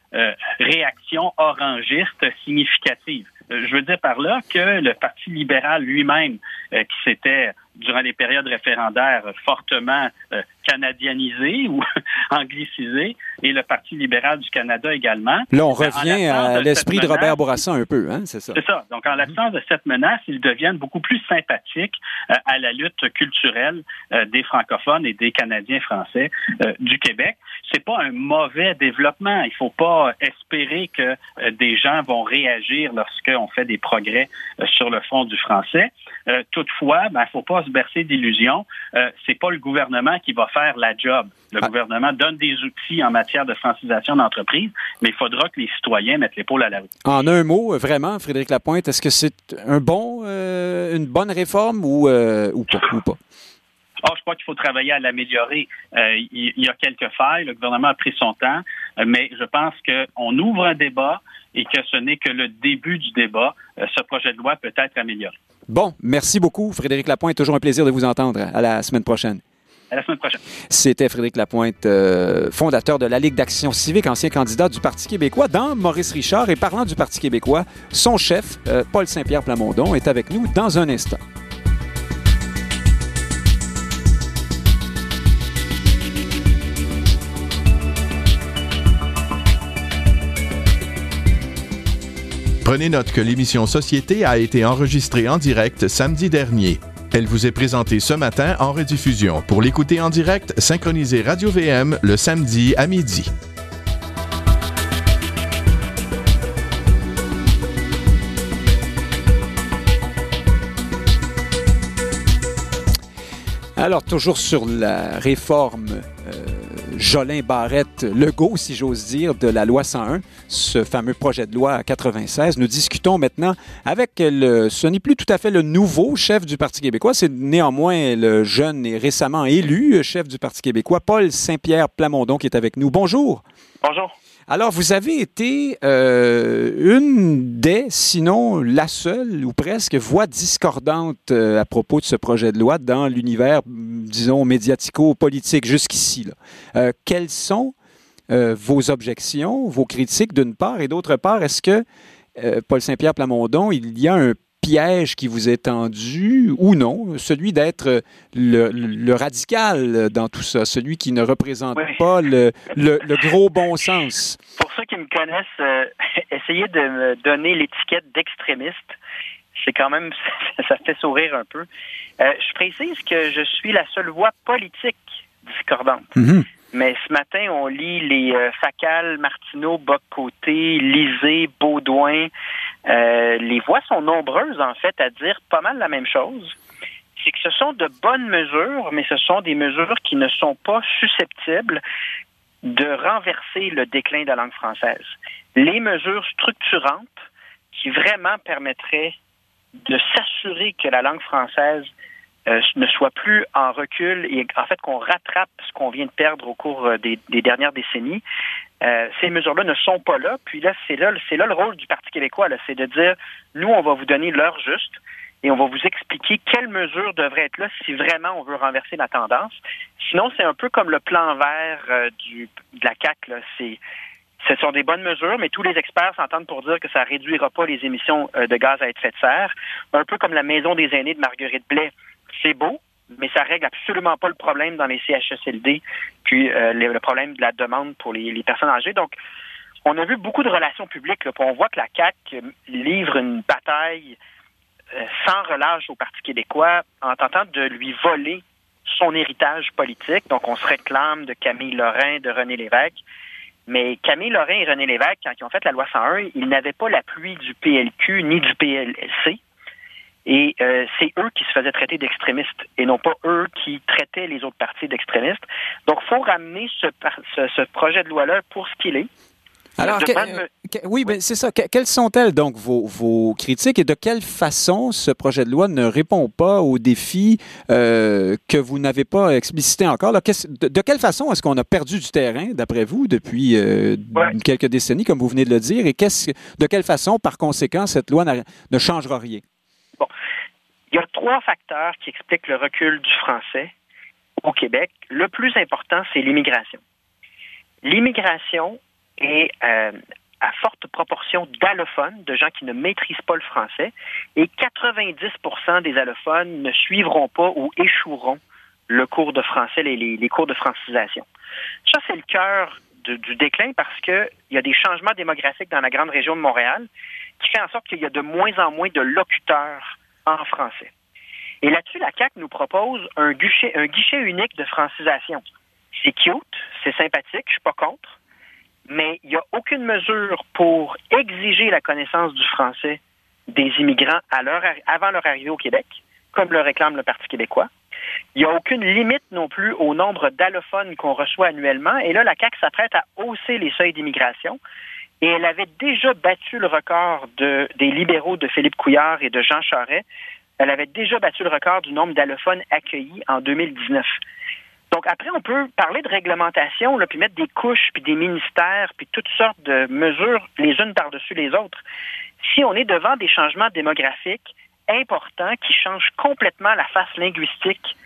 réaction orangiste significative. Je veux dire par là que le Parti libéral lui-même, qui s'était durant les périodes référendaires fortement euh, canadianisé ou anglicisé, et le Parti libéral du Canada également. Là, on revient à l'esprit de Robert Bourassa un peu, hein, c'est ça? C'est ça. Donc, en l'absence de cette menace, ils deviennent beaucoup plus sympathiques euh, à la lutte culturelle euh, des francophones et des Canadiens français du Québec. C'est pas un mauvais développement. Il faut pas espérer que des gens vont réagir lorsqu'on fait des progrès sur le front du français. toutefois, il ben, faut pas se bercer d'illusions. c'est pas le gouvernement qui va faire la job. Le ah. gouvernement donne des outils en matière de francisation d'entreprise, mais il faudra que les citoyens mettent l'épaule à la roue. En un mot, vraiment, Frédéric Lapointe, est-ce que c'est un bon, euh, une bonne réforme ou, euh, ou pas? Ou pas? Oh, je crois qu'il faut travailler à l'améliorer. Euh, il, y a quelques failles. Le gouvernement a pris son temps. mais je pense qu'on ouvre un débat et que ce n'est que le début du débat. ce projet de loi peut être amélioré. Bon, merci beaucoup, Frédéric Lapointe. Toujours un plaisir de vous entendre. À la semaine prochaine. À la semaine prochaine. C'était Frédéric Lapointe, euh, fondateur de la Ligue d'action civique, ancien candidat du Parti québécois dans Maurice Richard. Et parlant du Parti québécois, son chef, euh, Paul Saint-Pierre Plamondon, est avec nous dans un instant. Prenez note que l'émission Société a été enregistrée en direct samedi dernier. Elle vous est présentée ce matin en rediffusion. Pour l'écouter en direct, synchronisez Radio VM le samedi à midi. Alors, toujours sur la réforme euh, Jolin Barrette Legault, si j'ose dire, de la loi 101, ce fameux projet de loi 96. Nous discutons maintenant avec le, ce n'est plus tout à fait le nouveau chef du Parti québécois, c'est néanmoins le jeune et récemment élu chef du Parti québécois, Paul Saint-Pierre Plamondon, qui est avec nous. Bonjour. Bonjour. Alors, vous avez été euh, une des, sinon la seule ou presque, voix discordante euh, à propos de ce projet de loi dans l'univers, disons, médiatico-politique jusqu'ici. Euh, quelles sont vos objections, vos critiques d'une part, et d'autre part, est-ce que, Paul Saint-Pierre Plamondon, il y a un piège qui vous est tendu ou non, celui d'être le, radical dans tout ça, celui qui ne représente pas le, gros bon sens. Pour ceux qui me connaissent, euh, essayer de me donner l'étiquette d'extrémiste, c'est quand même, ça fait sourire un peu. Euh, je précise que je suis la seule voix politique discordante. Mm-hmm. Mais ce matin, on lit les euh, Facal, Martineau, Boc-Côté, Lisée, Baudouin. Euh, les voix sont nombreuses, en fait, à dire pas mal la même chose. C'est que ce sont de bonnes mesures, mais ce sont des mesures qui ne sont pas susceptibles de renverser le déclin de la langue française. Les mesures structurantes qui vraiment permettraient de s'assurer que la langue française euh, ne soit plus en recul et en fait qu'on rattrape ce qu'on vient de perdre au cours euh, des, dernières décennies. Euh, ces mesures-là ne sont pas là. Puis là, c'est là, c'est là le rôle du Parti québécois, c'est de dire nous, on va vous donner l'heure juste et on va vous expliquer quelles mesures devraient être là si vraiment on veut renverser la tendance. Sinon, c'est un peu comme le plan vert du, de la CAC. C'est ce sont des bonnes mesures, mais tous les experts s'entendent pour dire que ça réduira pas les émissions de gaz à effet de serre. Un peu comme la maison des aînés de Marguerite Blais c'est beau, mais ça règle absolument pas le problème dans les CHSLD, puis euh, le, problème de la demande pour les, personnes âgées. Donc, on a vu beaucoup de relations publiques. On voit que la CAC livre une bataille euh, sans relâche au Parti québécois en tentant de lui voler son héritage politique. Donc, on se réclame de Camille Lorrain, de René Lévesque. Mais Camille Lorrain et René Lévesque, quand ils ont fait la loi 101, ils n'avaient pas l'appui du PLQ ni du PLC. Et euh, c'est eux qui se faisaient traiter d'extrémistes et non pas eux qui traitaient les autres partis d'extrémistes. Donc, il faut ramener ce, ce, projet de loi-là pour ce qu'il est. Alors, oui, ben, c'est ça. quelles sont-elles donc vos, vos, critiques et de quelle façon ce projet de loi ne répond pas aux défis euh, que vous n'avez pas explicités encore? de, quelle façon est-ce qu'on a perdu du terrain, d'après vous, depuis euh, quelques décennies, comme vous venez de le dire, et de quelle façon, par conséquent, cette loi ne changera rien? Il y a trois facteurs qui expliquent le recul du français au Québec. Le plus important, c'est l'immigration. L'immigration est euh, à forte proportion d'allophones, de gens qui ne maîtrisent pas le français, et 90% des allophones ne suivront pas ou échoueront le cours de français, les, cours de francisation. Ça, c'est le cœur du déclin parce qu'il y a des changements démographiques dans la grande région de Montréal qui fait en sorte qu'il y a de moins en moins de locuteurs en français. Et là-dessus, la CAC nous propose un guichet, un guichet unique de francisation. C'est cute, c'est sympathique, je suis pas contre, mais il n'y a aucune mesure pour exiger la connaissance du français des immigrants avant leur arrivée au Québec, comme le réclame le Parti québécois. Il n'y a aucune limite non plus au nombre d'allophones qu'on reçoit annuellement. Et là, la CAC s'apprête à hausser les seuils d'immigration et elle avait déjà battu le record de, des libéraux de Philippe Couillard et de Jean Charest. Elle avait déjà battu le record du nombre d'allophones accueillis en 2019. Donc après, on peut parler de réglementation, puis mettre des couches, puis des ministères, puis toutes sortes de mesures les unes par-dessus les autres. Si on est devant des changements démographiques importants qui changent complètement la face linguistique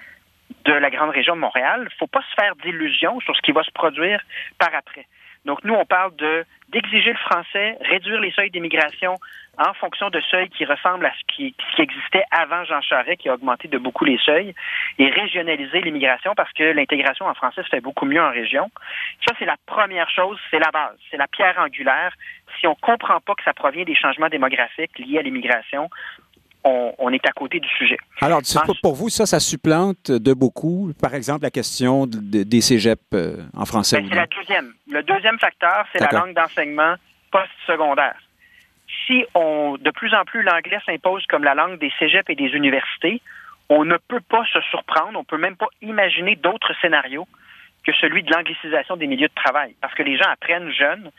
de la grande région de Montréal, il ne faut pas se faire d'illusions sur ce qui va se produire par après. Donc, nous, on parle de d'exiger le français, réduire les seuils d'immigration en fonction de seuils qui ressemblent à ce qui, ce qui existait avant Jean Charest, qui a augmenté de beaucoup les seuils, et régionaliser l'immigration parce que l'intégration en français se fait beaucoup mieux en région. Ça, c'est la première chose, c'est la base, c'est la pierre angulaire. Si on ne comprend pas que ça provient des changements démographiques liés à l'immigration, on, est à côté du sujet. Alors, pour vous, ça, ça supplante de beaucoup, par exemple, la question des cégeps euh, en français? Ben, c'est la deuxième. Le deuxième facteur, c'est la langue d'enseignement post-secondaire. Si on, de plus en plus l'anglais s'impose comme la langue des cégeps et des universités, on ne peut pas se surprendre, on ne peut même pas imaginer d'autres scénarios que celui de l'anglicisation des milieux de travail. Parce que les gens apprennent jeunes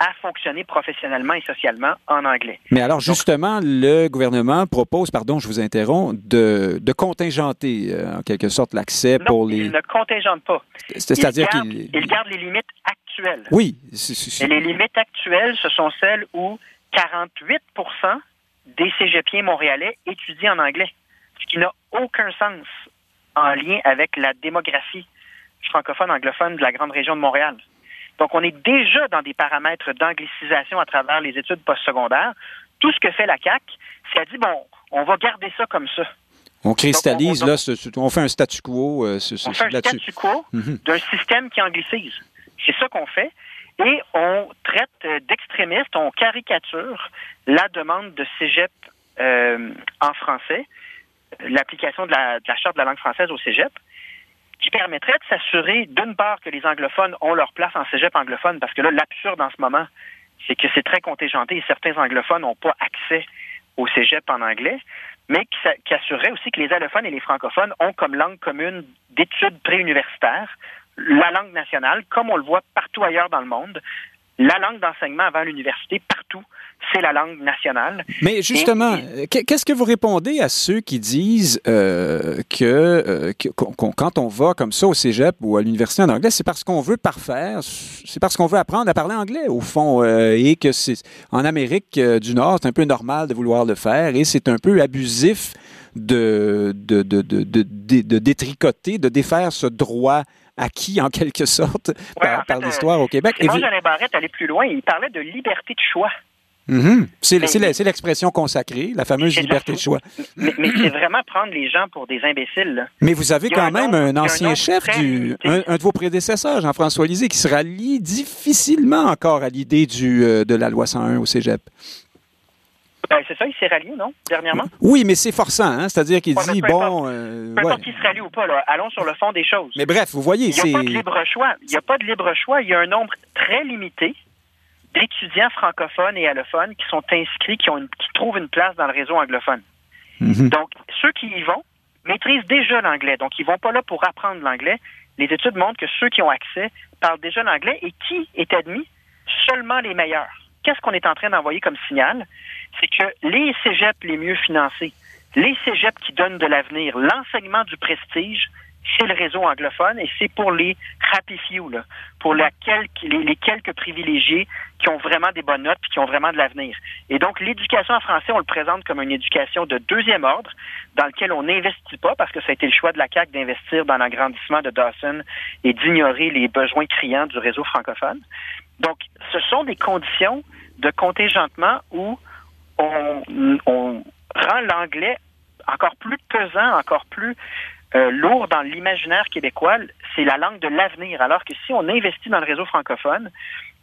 à fonctionner professionnellement et socialement en anglais. Mais alors, justement, le gouvernement propose, pardon, je vous interromps, de, de contingenter, euh, en quelque sorte, l'accès pour les... il ne contingente pas. C'est-à-dire qu'il... Il garde les limites actuelles. Oui. Et les limites actuelles, ce sont celles où 48% des cégepiens montréalais étudient en anglais, ce qui n'a aucun sens en lien avec la démographie francophone anglophone de la grande région de Montréal. Donc, on est déjà dans des paramètres d'anglicisation à travers les études postsecondaires. Tout ce que fait la CAC, c'est à dire, bon, on va garder ça comme ça. On cristallise, là, on fait un statu quo. Euh, on fait un statu quo mhm. d'un système qui anglicise. C'est ça qu'on fait. Et on traite euh, d'extrémiste, on caricature la demande de cégep euh, en français, l'application de la, de la Charte de la langue française au cégep qui permettrait de s'assurer, d'une part, que les anglophones ont leur place en cégep anglophone, parce que là, l'absurde en ce moment, c'est que c'est très contingenté et certains anglophones n'ont pas accès au cégep en anglais, mais qui, qui, assurerait aussi que les allophones et les francophones ont comme langue commune d'études préuniversitaires la langue nationale, comme on le voit partout ailleurs dans le monde, la langue d'enseignement avant l'université, partout, c'est la langue nationale. Mais justement, qu'est-ce que vous répondez à ceux qui disent euh, que, euh, quand on va comme ça au cégep ou à l'université en anglais, c'est parce qu'on veut parfaire, c'est parce qu'on veut apprendre à parler anglais, au fond, euh, et que c'est en Amérique du Nord, c'est un peu normal de vouloir le faire, et c'est un peu abusif de, de, de, de, de détricoter, de défaire ce droit acquis en quelque sorte par, l'histoire au Québec. Et Jean Barrette allait plus loin. Il parlait de liberté de choix. Mm-hmm. C'est l'expression consacrée, la fameuse liberté de choix. Mais, c'est vraiment prendre les gens pour des imbéciles. Mais vous avez quand même un, ancien chef, du, un, de vos prédécesseurs, Jean-François Lisée, qui se rallie difficilement encore à l'idée euh, de la loi 101 au cégep. Ben, c'est ça, il s'est rallié, non, dernièrement? Oui, mais c'est forçant, hein? c'est-à-dire qu'il dit, bon... Euh, peu importe qu'il se rallie ou pas, allons sur le fond des choses. Mais bref, vous voyez, c'est... Il n'y a pas de libre choix. Il n'y a pas de libre choix. Il y a un nombre très limité d'étudiants francophones et allophones qui sont inscrits, qui, ont qui trouvent une place dans le réseau anglophone. Mhm. Donc, ceux qui y vont maîtrisent déjà l'anglais. Donc, ils vont pas là pour apprendre l'anglais. Les études montrent que ceux qui ont accès parlent déjà l'anglais et qui est admis? Seulement les meilleurs. Qu'est-ce qu'on est en train d'envoyer comme signal? C'est que les cégeps les mieux financés, les cégeps qui donnent de l'avenir, l'enseignement du prestige, c'est le réseau anglophone et c'est pour les happy few, pour les, quelques privilégiés qui ont vraiment des bonnes notes et qui ont vraiment de l'avenir. Et donc, l'éducation en français, on le présente comme une éducation de deuxième ordre dans lequel on n'investit pas parce que ça a été le choix de la CAQ d'investir dans l'agrandissement de Dawson et d'ignorer les besoins criants du réseau francophone. Donc, ce sont des conditions de contingentement où on, on rend l'anglais encore plus pesant, encore plus euh, lourd dans l'imaginaire québécois, c'est la langue de l'avenir. Alors que si on investit dans le réseau francophone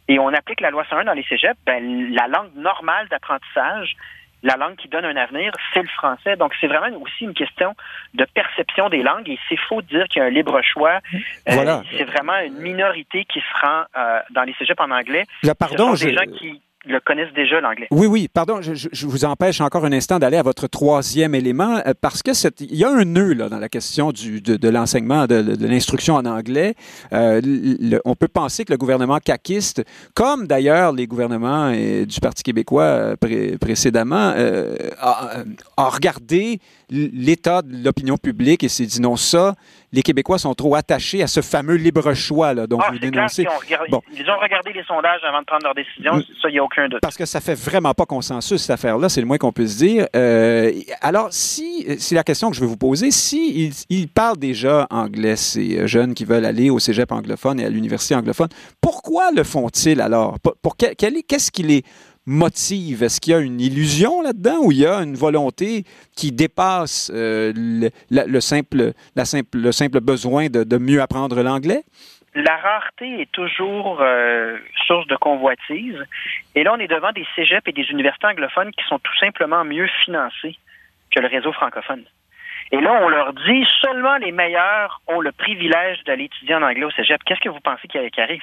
et on applique la loi 101 dans les cégeps, ben, la langue normale d'apprentissage, la langue qui donne un avenir, c'est le français. Donc, c'est vraiment aussi une question de perception des langues et c'est faux de dire qu'il y a un libre choix. Euh, c'est vraiment une minorité qui se rend euh, dans les cégeps en anglais. pardon, Ce sont des gens qui le connaissent déjà, l'anglais. Oui, oui, pardon, je, vous empêche encore un instant d'aller à votre troisième élément, euh, parce que il y a un nœud dans la question du, de, l'enseignement, de, l'instruction en anglais. Euh, on peut penser que le gouvernement caquiste, comme d'ailleurs les gouvernements euh, du Parti québécois précédemment, a, regardé l'état de l'opinion publique et s'est dit non, ça, les Québécois sont trop attachés à ce fameux libre choix là, dont Ah, vous dénoncez. qu'ils ont regardé- Bon. Ils ont regardé les sondages avant de prendre leur décision, ça, il n'y a aucun doute. Parce que ça fait vraiment pas consensus, cette affaire-là, c'est le moins qu'on puisse dire. Euh, alors, si, c'est la question que je vais vous poser, si ils, ils parlent déjà anglais, ces jeunes qui veulent aller au cégep anglophone et à l'université anglophone, pourquoi le font-ils alors? Pour, pour quel- quel est- qu'est-ce qui les motive? Est-ce qu'il y a une illusion là-dedans ou il y a une volonté qui dépasse euh, le, simple, le simple besoin de, mieux apprendre l'anglais? La rareté est toujours euh, source de convoitise. Et là, on est devant des cégeps et des universités anglophones qui sont tout simplement mieux financés que le réseau francophone. Et là, on leur dit seulement les meilleurs ont le privilège d'aller étudier en anglais au cégep. Qu'est-ce que vous pensez qui arrive?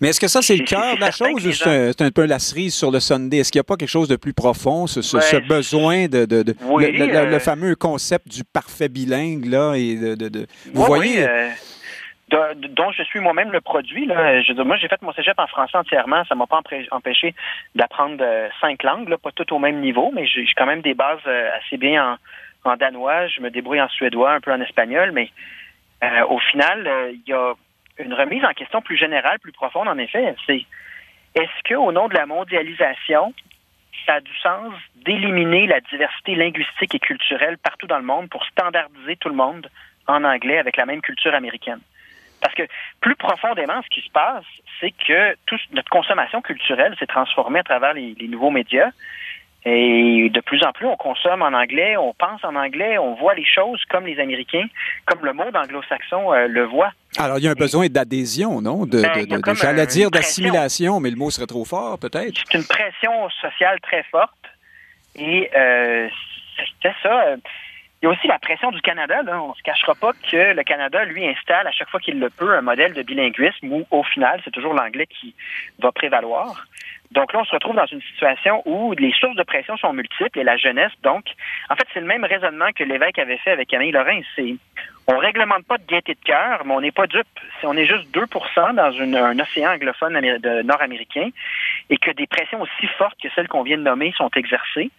Mais est-ce que ça, c'est le cœur de la chose ou c'est un, peu la cerise sur le Sunday? Est-ce qu'il n'y a pas quelque chose de plus profond, ce, ce- Ouais, ce c'est- besoin de... de, de- Oui, le, euh, le fameux concept du parfait bilingue, là, et de... de- de- vous Oui, voyez... oui, euh, dont je suis moi-même le produit. Là. Je moi, j'ai fait mon cégep en français entièrement. Ça m'a pas empêché d'apprendre euh, cinq langues, là, pas toutes au même niveau, mais j'ai quand même des bases assez bien en, en danois. Je me débrouille en suédois, un peu en espagnol, mais euh, au final, euh, il y a une remise en question plus générale, plus profonde, en effet. C'est est-ce que, au nom de la mondialisation, ça a du sens d'éliminer la diversité linguistique et culturelle partout dans le monde pour standardiser tout le monde en anglais avec la même culture américaine? Parce que plus profondément, ce qui se passe, c'est que notre consommation culturelle s'est transformée à travers les, les nouveaux médias. Et de plus en plus, on consomme en anglais, on pense en anglais, on voit les choses comme les Américains, comme le monde anglo-saxon euh, le voit. Alors, il y a un besoin d'adhésion, non? De, Ben, de- de- J'allais dire d'assimilation, mais le mot serait trop fort, peut-être. C'est une pression sociale très forte. Et euh, c'est ça. Il y a aussi la pression du Canada. Là. On ne se cachera pas que le Canada, lui, installe à chaque fois qu'il le peut un modèle de bilinguisme où, au final, c'est toujours l'anglais qui va prévaloir. Donc là, on se retrouve dans une situation où les sources de pression sont multiples et la jeunesse, donc, en fait, c'est le même raisonnement que l'évêque avait fait avec Camille Lorrain. C'est, on réglemente pas de gaieté de cœur, mais on n'est pas dupe. Si on est juste 2% dans un océan anglophone nord-américain et que des pressions aussi fortes que celles qu'on vient de nommer sont exercées,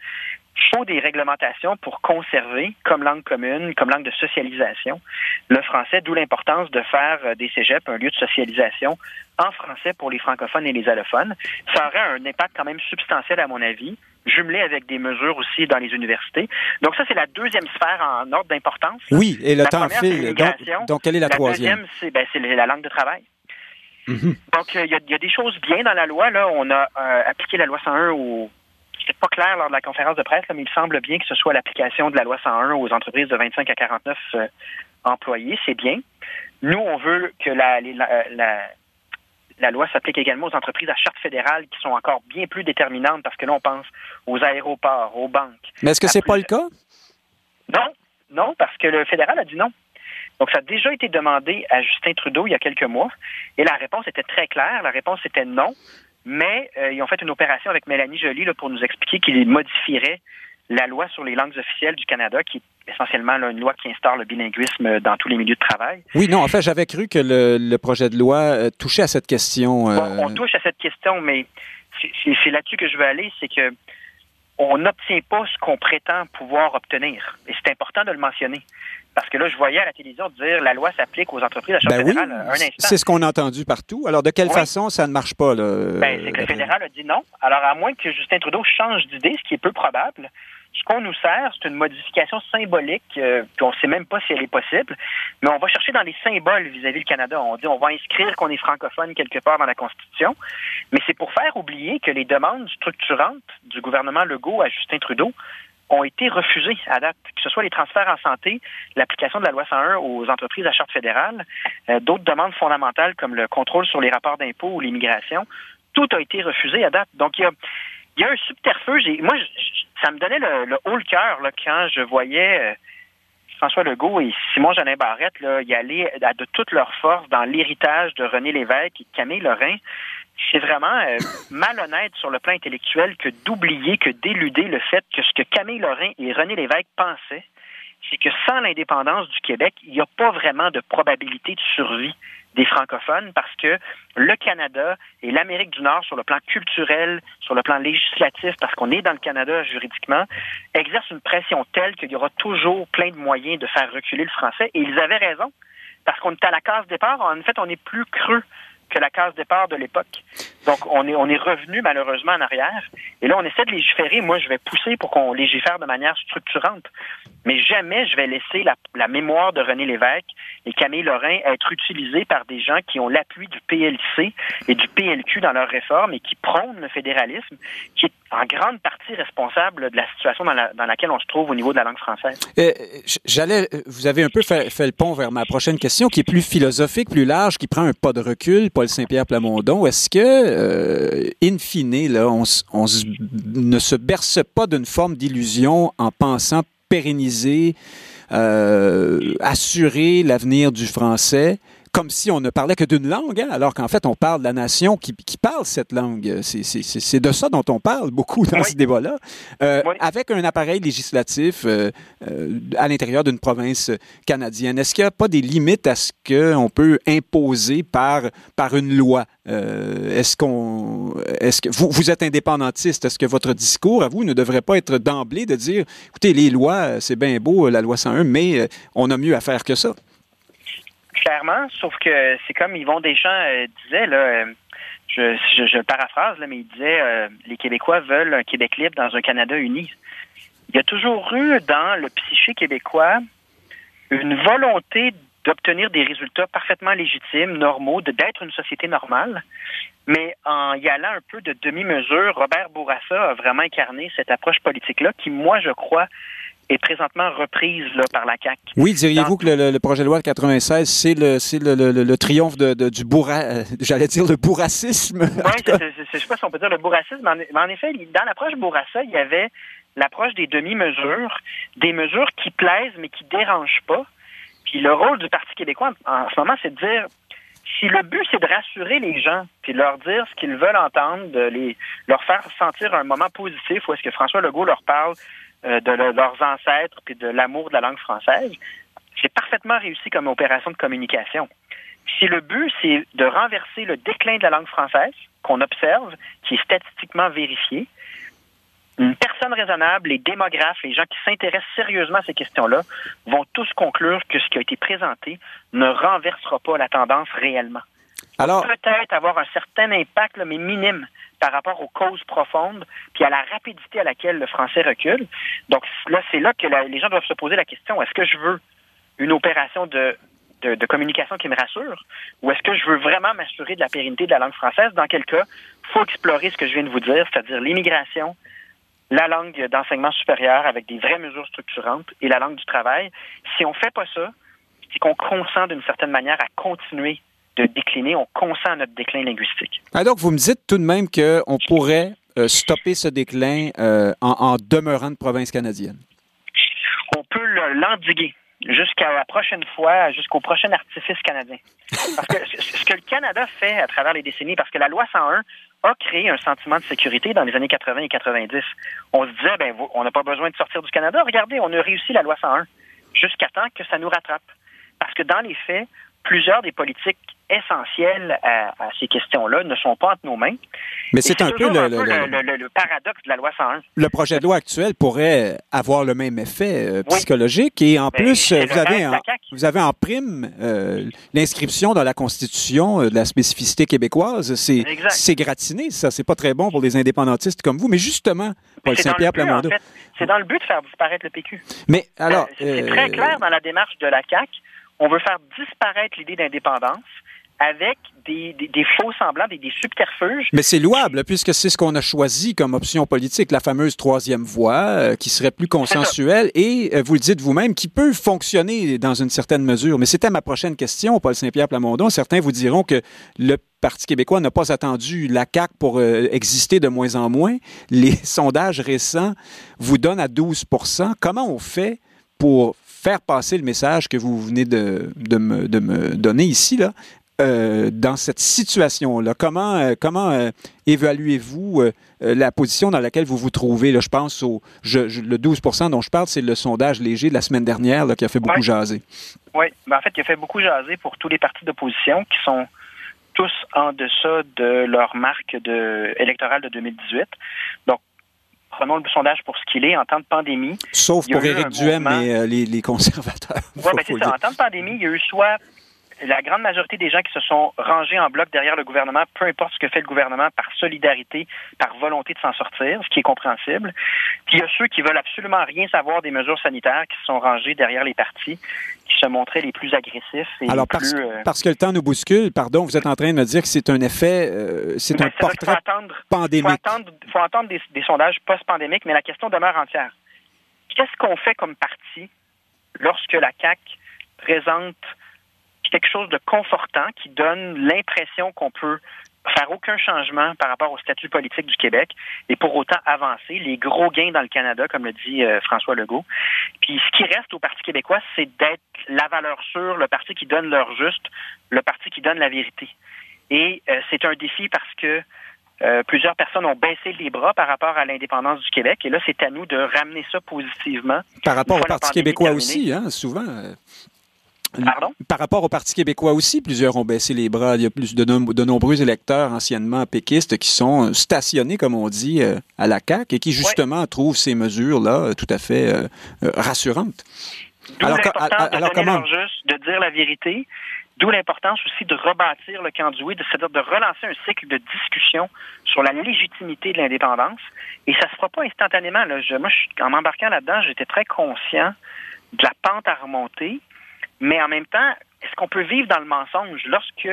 faut des réglementations pour conserver, comme langue commune, comme langue de socialisation, le français, d'où l'importance de faire euh, des cégeps un lieu de socialisation en français pour les francophones et les allophones. Ça aurait un impact quand même substantiel, à mon avis, jumelé avec des mesures aussi dans les universités. Donc ça, c'est la deuxième sphère en ordre d'importance. Oui, et le La temps file. Donc, donc, quelle est la, La troisième? deuxième, c'est ben, la langue de travail. Mhm. Donc, euh, il y, a- il y a des choses bien dans la loi. Là, on a euh, appliqué la loi 101 au. C'était pas clair lors de la conférence de presse, là, mais il semble bien que ce soit l'application de la loi 101 aux entreprises de 25 à 49 euh, employés. C'est bien. Nous, on veut que la, les- la, la- la loi s'applique également aux entreprises à charte fédérale qui sont encore bien plus déterminantes parce que là, on pense aux aéroports, aux banques. Mais est-ce que c'est pas le cas? Non, non, parce que le fédéral a dit non. Donc, ça a déjà été demandé à Justin Trudeau il y a quelques mois, et la réponse était très claire. La réponse était non, mais euh, ils ont fait une opération avec Mélanie Joly là, pour nous expliquer qu'ils modifieraient la loi sur les langues officielles du Canada, qui est essentiellement là, une loi qui instaure le bilinguisme dans tous les milieux de travail. Oui, non, en fait, j'avais cru que le, le projet de loi euh, touchait à cette question. euh, Bon, on touche à cette question, mais c'est là-dessus que je veux aller, c'est que on n'obtient pas ce qu'on prétend pouvoir obtenir. Et c'est important de le mentionner. Parce que là, je voyais à la télévision dire la loi s'applique aux entreprises à chaque Ben oui, fédéral. Un instant. c'est ce qu'on a entendu partout. Alors, de quelle Oui. façon ça ne marche pas? Là, Ben, c'est que le fédéral a dit non. Alors, à moins que Justin Trudeau change d'idée, ce qui est peu probable, ce qu'on nous sert, c'est une modification symbolique, euh, puis on ne sait même pas si elle est possible, mais on va chercher dans les symboles vis-à-vis du Canada. On dit on va inscrire qu'on est francophone quelque part dans la Constitution, mais c'est pour faire oublier que les demandes structurantes du gouvernement Legault à Justin Trudeau ont été refusées à date, que ce soit les transferts en santé, l'application de la loi 101 aux entreprises à charte fédérale, euh, d'autres demandes fondamentales comme le contrôle sur les rapports d'impôts ou l'immigration, tout a été refusé à date. Donc, il y a, y a un subterfuge. Moi, ça me donnait le, le haut le cœur là, quand je voyais euh, François Legault et Simon Jeanin Barrette là, y aller à de toute leur force dans l'héritage de René Lévesque et de Camille Lorrain. C'est vraiment euh, malhonnête sur le plan intellectuel que d'oublier, que d'éluder le fait que ce que Camille Lorrain et René Lévesque pensaient, c'est que sans l'indépendance du Québec, il n'y a pas vraiment de probabilité de survie des francophones parce que le Canada et l'Amérique du Nord, sur le plan culturel, sur le plan législatif, parce qu'on est dans le Canada juridiquement, exercent une pression telle qu'il y aura toujours plein de moyens de faire reculer le français. Et ils avaient raison, parce qu'on est à la case départ. En fait, on est plus creux que la case départ de l'époque. Donc, on est, on est revenu malheureusement en arrière. Et là, on essaie de légiférer. Moi, je vais pousser pour qu'on légifère de manière structurante. Mais jamais je vais laisser la, la, mémoire de René Lévesque et Camille Lorrain être utilisée par des gens qui ont l'appui du PLC et du PLQ dans leurs réformes et qui prônent le fédéralisme, qui est en grande partie responsable de la situation dans, la, dans laquelle on se trouve au niveau de la langue française. Euh, J'allais, vous avez un peu fait, le pont vers ma prochaine question, qui est plus philosophique, plus large, qui prend un pas de recul, Paul Saint-Pierre Plamondon. Est-ce que, euh, in fine, on ne se berce pas d'une forme d'illusion en pensant pérenniser, euh, assurer l'avenir du français comme si on ne parlait que d'une langue, hein, alors qu'en fait, on parle de la nation qui, qui parle cette langue. C'est de ça dont on parle beaucoup dans Oui. ce débat-là. Euh, Oui. Avec un appareil législatif euh, euh, à l'intérieur d'une province canadienne, est-ce qu'il n'y a pas des limites à ce qu'on peut imposer par, par une loi? Est-ce qu'on, est-ce que vous, vous êtes indépendantiste? Est-ce que votre discours à vous ne devrait pas être d'emblée de dire, écoutez, les lois, c'est bien beau, la loi 101, mais on a mieux à faire que ça? Clairement, sauf que c'est comme Yvon Deschamps euh, disait, là, euh, je, je, paraphrase, là, mais il disait euh, les Québécois veulent un Québec libre dans un Canada uni. Il y a toujours eu dans le psyché québécois une volonté d'obtenir des résultats parfaitement légitimes, normaux, d'être une société normale. Mais en y allant un peu de demi-mesure, Robert Bourassa a vraiment incarné cette approche politique-là qui, moi, je crois, est présentement reprise là, par la CAQ. Oui, diriez-vous que le, projet de loi 96, c'est le, c'est le, le- triomphe de, de- du bourra, euh, j'allais dire le bourracisme. Oui, je ne sais pas si on peut dire le bourracisme, mais en, mais en effet, dans l'approche Bourassa, il y avait l'approche des demi-mesures, des mesures qui plaisent mais qui dérangent pas. Puis le rôle du Parti québécois en, en ce moment, c'est de dire si le but c'est de rassurer les gens, puis de leur dire ce qu'ils veulent entendre, de les leur faire sentir un moment positif, où est-ce que François Legault leur parle euh, de le- leurs ancêtres puis de l'amour de la langue française, c'est parfaitement réussi comme opération de communication. Si le but, c'est de renverser le déclin de la langue française, qu'on observe, qui est statistiquement vérifié, une personne raisonnable, les démographes, les gens qui s'intéressent sérieusement à ces questions-là, vont tous conclure que ce qui a été présenté ne renversera pas la tendance réellement. alors, Peut-être avoir un certain impact, là, mais minime, par rapport aux causes profondes, puis à la rapidité à laquelle le français recule. Donc là, c'est là que les gens doivent se poser la question est-ce que je veux une opération de, de, de communication qui me rassure, ou est-ce que je veux vraiment m'assurer de la pérennité de la langue française? Dans quel cas, faut explorer ce que je viens de vous dire, c'est-à-dire l'immigration, la langue d'enseignement supérieur avec des vraies mesures structurantes et la langue du travail. Si on fait pas ça, c'est qu'on consent d'une certaine manière à continuer de décliner, on consent à notre déclin linguistique. ah, donc vous me dites tout de même qu'on pourrait euh, stopper ce déclin euh, en, en demeurant de province canadienne. On peut le- l'endiguer jusqu'à la prochaine fois, jusqu'au prochain artifice canadien. Parce que ce que le Canada fait à travers les décennies, parce que la loi 101 a créé un sentiment de sécurité dans les années 80 et 90. On se disait, ben, on n'a pas besoin de sortir du Canada. Regardez, on a réussi la loi 101 jusqu'à temps que ça nous rattrape. Parce que dans les faits, plusieurs des politiques essentielles à, à ces questions-là ne sont pas entre nos mains. Mais c'est un peu le, un le- peu le- le- le- le paradoxe de la loi 101. le projet de loi actuel pourrait avoir le même effet euh, Oui. psychologique et en Ben, plus, euh, vous avez, en, CAQ. vous avez en prime euh, l'inscription dans la Constitution euh, de la spécificité québécoise. C'est gratiné, ça. C'est pas très bon pour les indépendantistes comme vous. Mais justement, Paul Saint-Pierre en Plamondon. fait. C'est dans le but de faire disparaître le PQ. Mais alors, c'est très clair dans la démarche de la CAQ. On veut faire disparaître l'idée d'indépendance avec des, des- des faux semblants, des, des subterfuges. Mais c'est louable, puisque c'est ce qu'on a choisi comme option politique, la fameuse troisième voie, euh, qui serait plus consensuelle et, euh, vous le dites vous-même, qui peut fonctionner dans une certaine mesure. Mais c'était ma prochaine question, Paul Saint-Pierre Plamondon. Certains vous diront que le Parti québécois n'a pas attendu la CAQ pour euh, exister de moins en moins. Les sondages récents vous donnent à 12% Comment on fait pour faire passer le message que vous venez de, de me, de me donner ici, là, euh, dans cette situation-là? Comment, euh, comment euh, évaluez-vous la position dans laquelle vous vous trouvez? Là, je pense au le 12 dont je parle, c'est le sondage léger de la semaine dernière qui a fait beaucoup jaser. Oui, ben, en fait, il a fait beaucoup jaser pour tous les partis d'opposition qui sont tous en deçà de leur marque de, électorale de 2018. Donc, prenons le sondage pour ce qu'il est en temps de pandémie. Sauf pour Éric Duhem et les, les, conservateurs. Oui, ben c'est ça. En temps de pandémie, il y a eu soit la grande majorité des gens qui se sont rangés en bloc derrière le gouvernement, peu importe ce que fait le gouvernement, par solidarité, par volonté de s'en sortir, ce qui est compréhensible. Puis il y a ceux qui veulent absolument rien savoir des mesures sanitaires, qui se sont rangés derrière les partis, qui se montraient les plus agressifs et Alors, les parce, plus... Euh, parce que le temps nous bouscule, pardon, vous êtes en train de me dire que c'est un effet, euh, c'est un portrait pandémique. Il faut attendre, des, des sondages post-pandémiques, mais la question demeure entière. Qu'est-ce qu'on fait comme parti lorsque la CAQ présente quelque chose de confortant qui donne l'impression qu'on peut faire aucun changement par rapport au statut politique du Québec et pour autant avancer. Les gros gains dans le Canada, comme le dit euh, François Legault. Puis ce qui reste au Parti québécois, c'est d'être la valeur sûre, le parti qui donne l'heure juste, le parti qui donne la vérité. Et euh, c'est un défi parce que euh, plusieurs personnes ont baissé les bras par rapport à l'indépendance du Québec. Et là, c'est à nous de ramener ça positivement. Par rapport au Parti québécois aussi, hein, souvent. Par rapport au Parti québécois aussi, plusieurs ont baissé les bras. Il y a plus de, de nombreux électeurs anciennement péquistes qui sont euh, stationnés, comme on dit, euh, à la CAQ et qui, justement, trouvent ces mesures-là euh, tout à fait rassurantes. alors, alors comment juste de dire la vérité, D'où l'importance aussi de rebâtir le candidat, c'est-à-dire de relancer un cycle de discussion sur la légitimité de l'indépendance. Et ça se fera pas instantanément. Là. moi, en m'embarquant là-dedans, j'étais très conscient de la pente à remonter. Mais en même temps, est-ce qu'on peut vivre dans le mensonge lorsque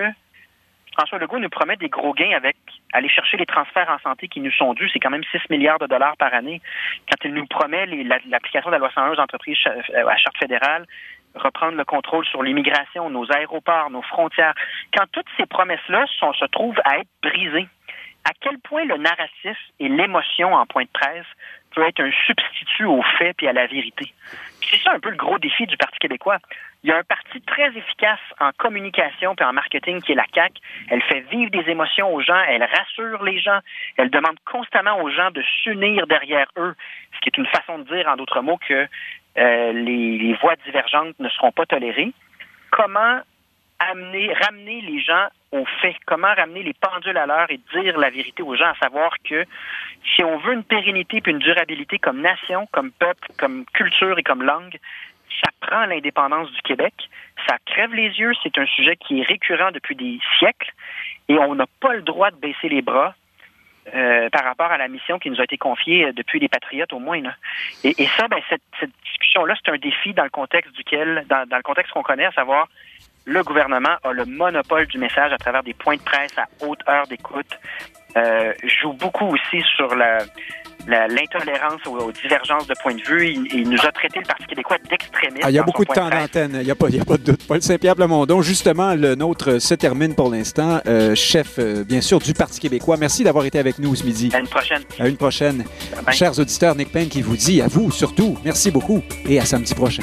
François Legault nous promet des gros gains avec aller chercher les transferts en santé qui nous sont dus, c'est quand même 6 milliards de dollars par année. Quand il nous promet l'application de la loi 101 aux entreprises euh, à charte fédérale, reprendre le contrôle sur l'immigration, nos aéroports, nos frontières, quand toutes ces promesses-là se trouvent à être brisées, à quel point le narratif et l'émotion en point de presse peut être un substitut aux faits et à la vérité? C'est ça un peu le gros défi du Parti québécois. Il y a un parti très efficace en communication et en marketing qui est la CAQ. Elle fait vivre des émotions aux gens, elle rassure les gens, elle demande constamment aux gens de s'unir derrière eux, ce qui est une façon de dire, en d'autres mots, que euh, les, les voix divergentes ne seront pas tolérées. Comment amener, ramener les gens aux faits, comment ramener les pendules à l'heure et dire la vérité aux gens, à savoir que si on veut une pérennité et une durabilité comme nation, comme peuple, comme culture et comme langue, ça prend l'indépendance du Québec. Ça crève les yeux. C'est un sujet qui est récurrent depuis des siècles et on n'a pas le droit de baisser les bras euh, par rapport à la mission qui nous a été confiée euh, depuis les Patriotes au moins. Et, ça, ben, cette, discussion-là, c'est un défi dans le contexte duquel, dans, le contexte qu'on connaît, à savoir le gouvernement a le monopole du message à travers des points de presse à haute heure d'écoute. Euh, joue beaucoup aussi sur la, l'intolérance aux, divergences de points de vue. Il, nous a traité le Parti québécois d'extrémiste. Ah, il y a beaucoup de temps d'antenne. Il n'y a, pas, a pas de doute. Paul Saint-Pierre Plamondon, justement, le nôtre se termine pour l'instant. Euh, chef, euh, bien sûr, du Parti québécois. Merci d'avoir été avec nous ce midi. À une prochaine. À une prochaine. Chers auditeurs, Nick Payne qui vous dit à vous surtout, merci beaucoup et à samedi prochain.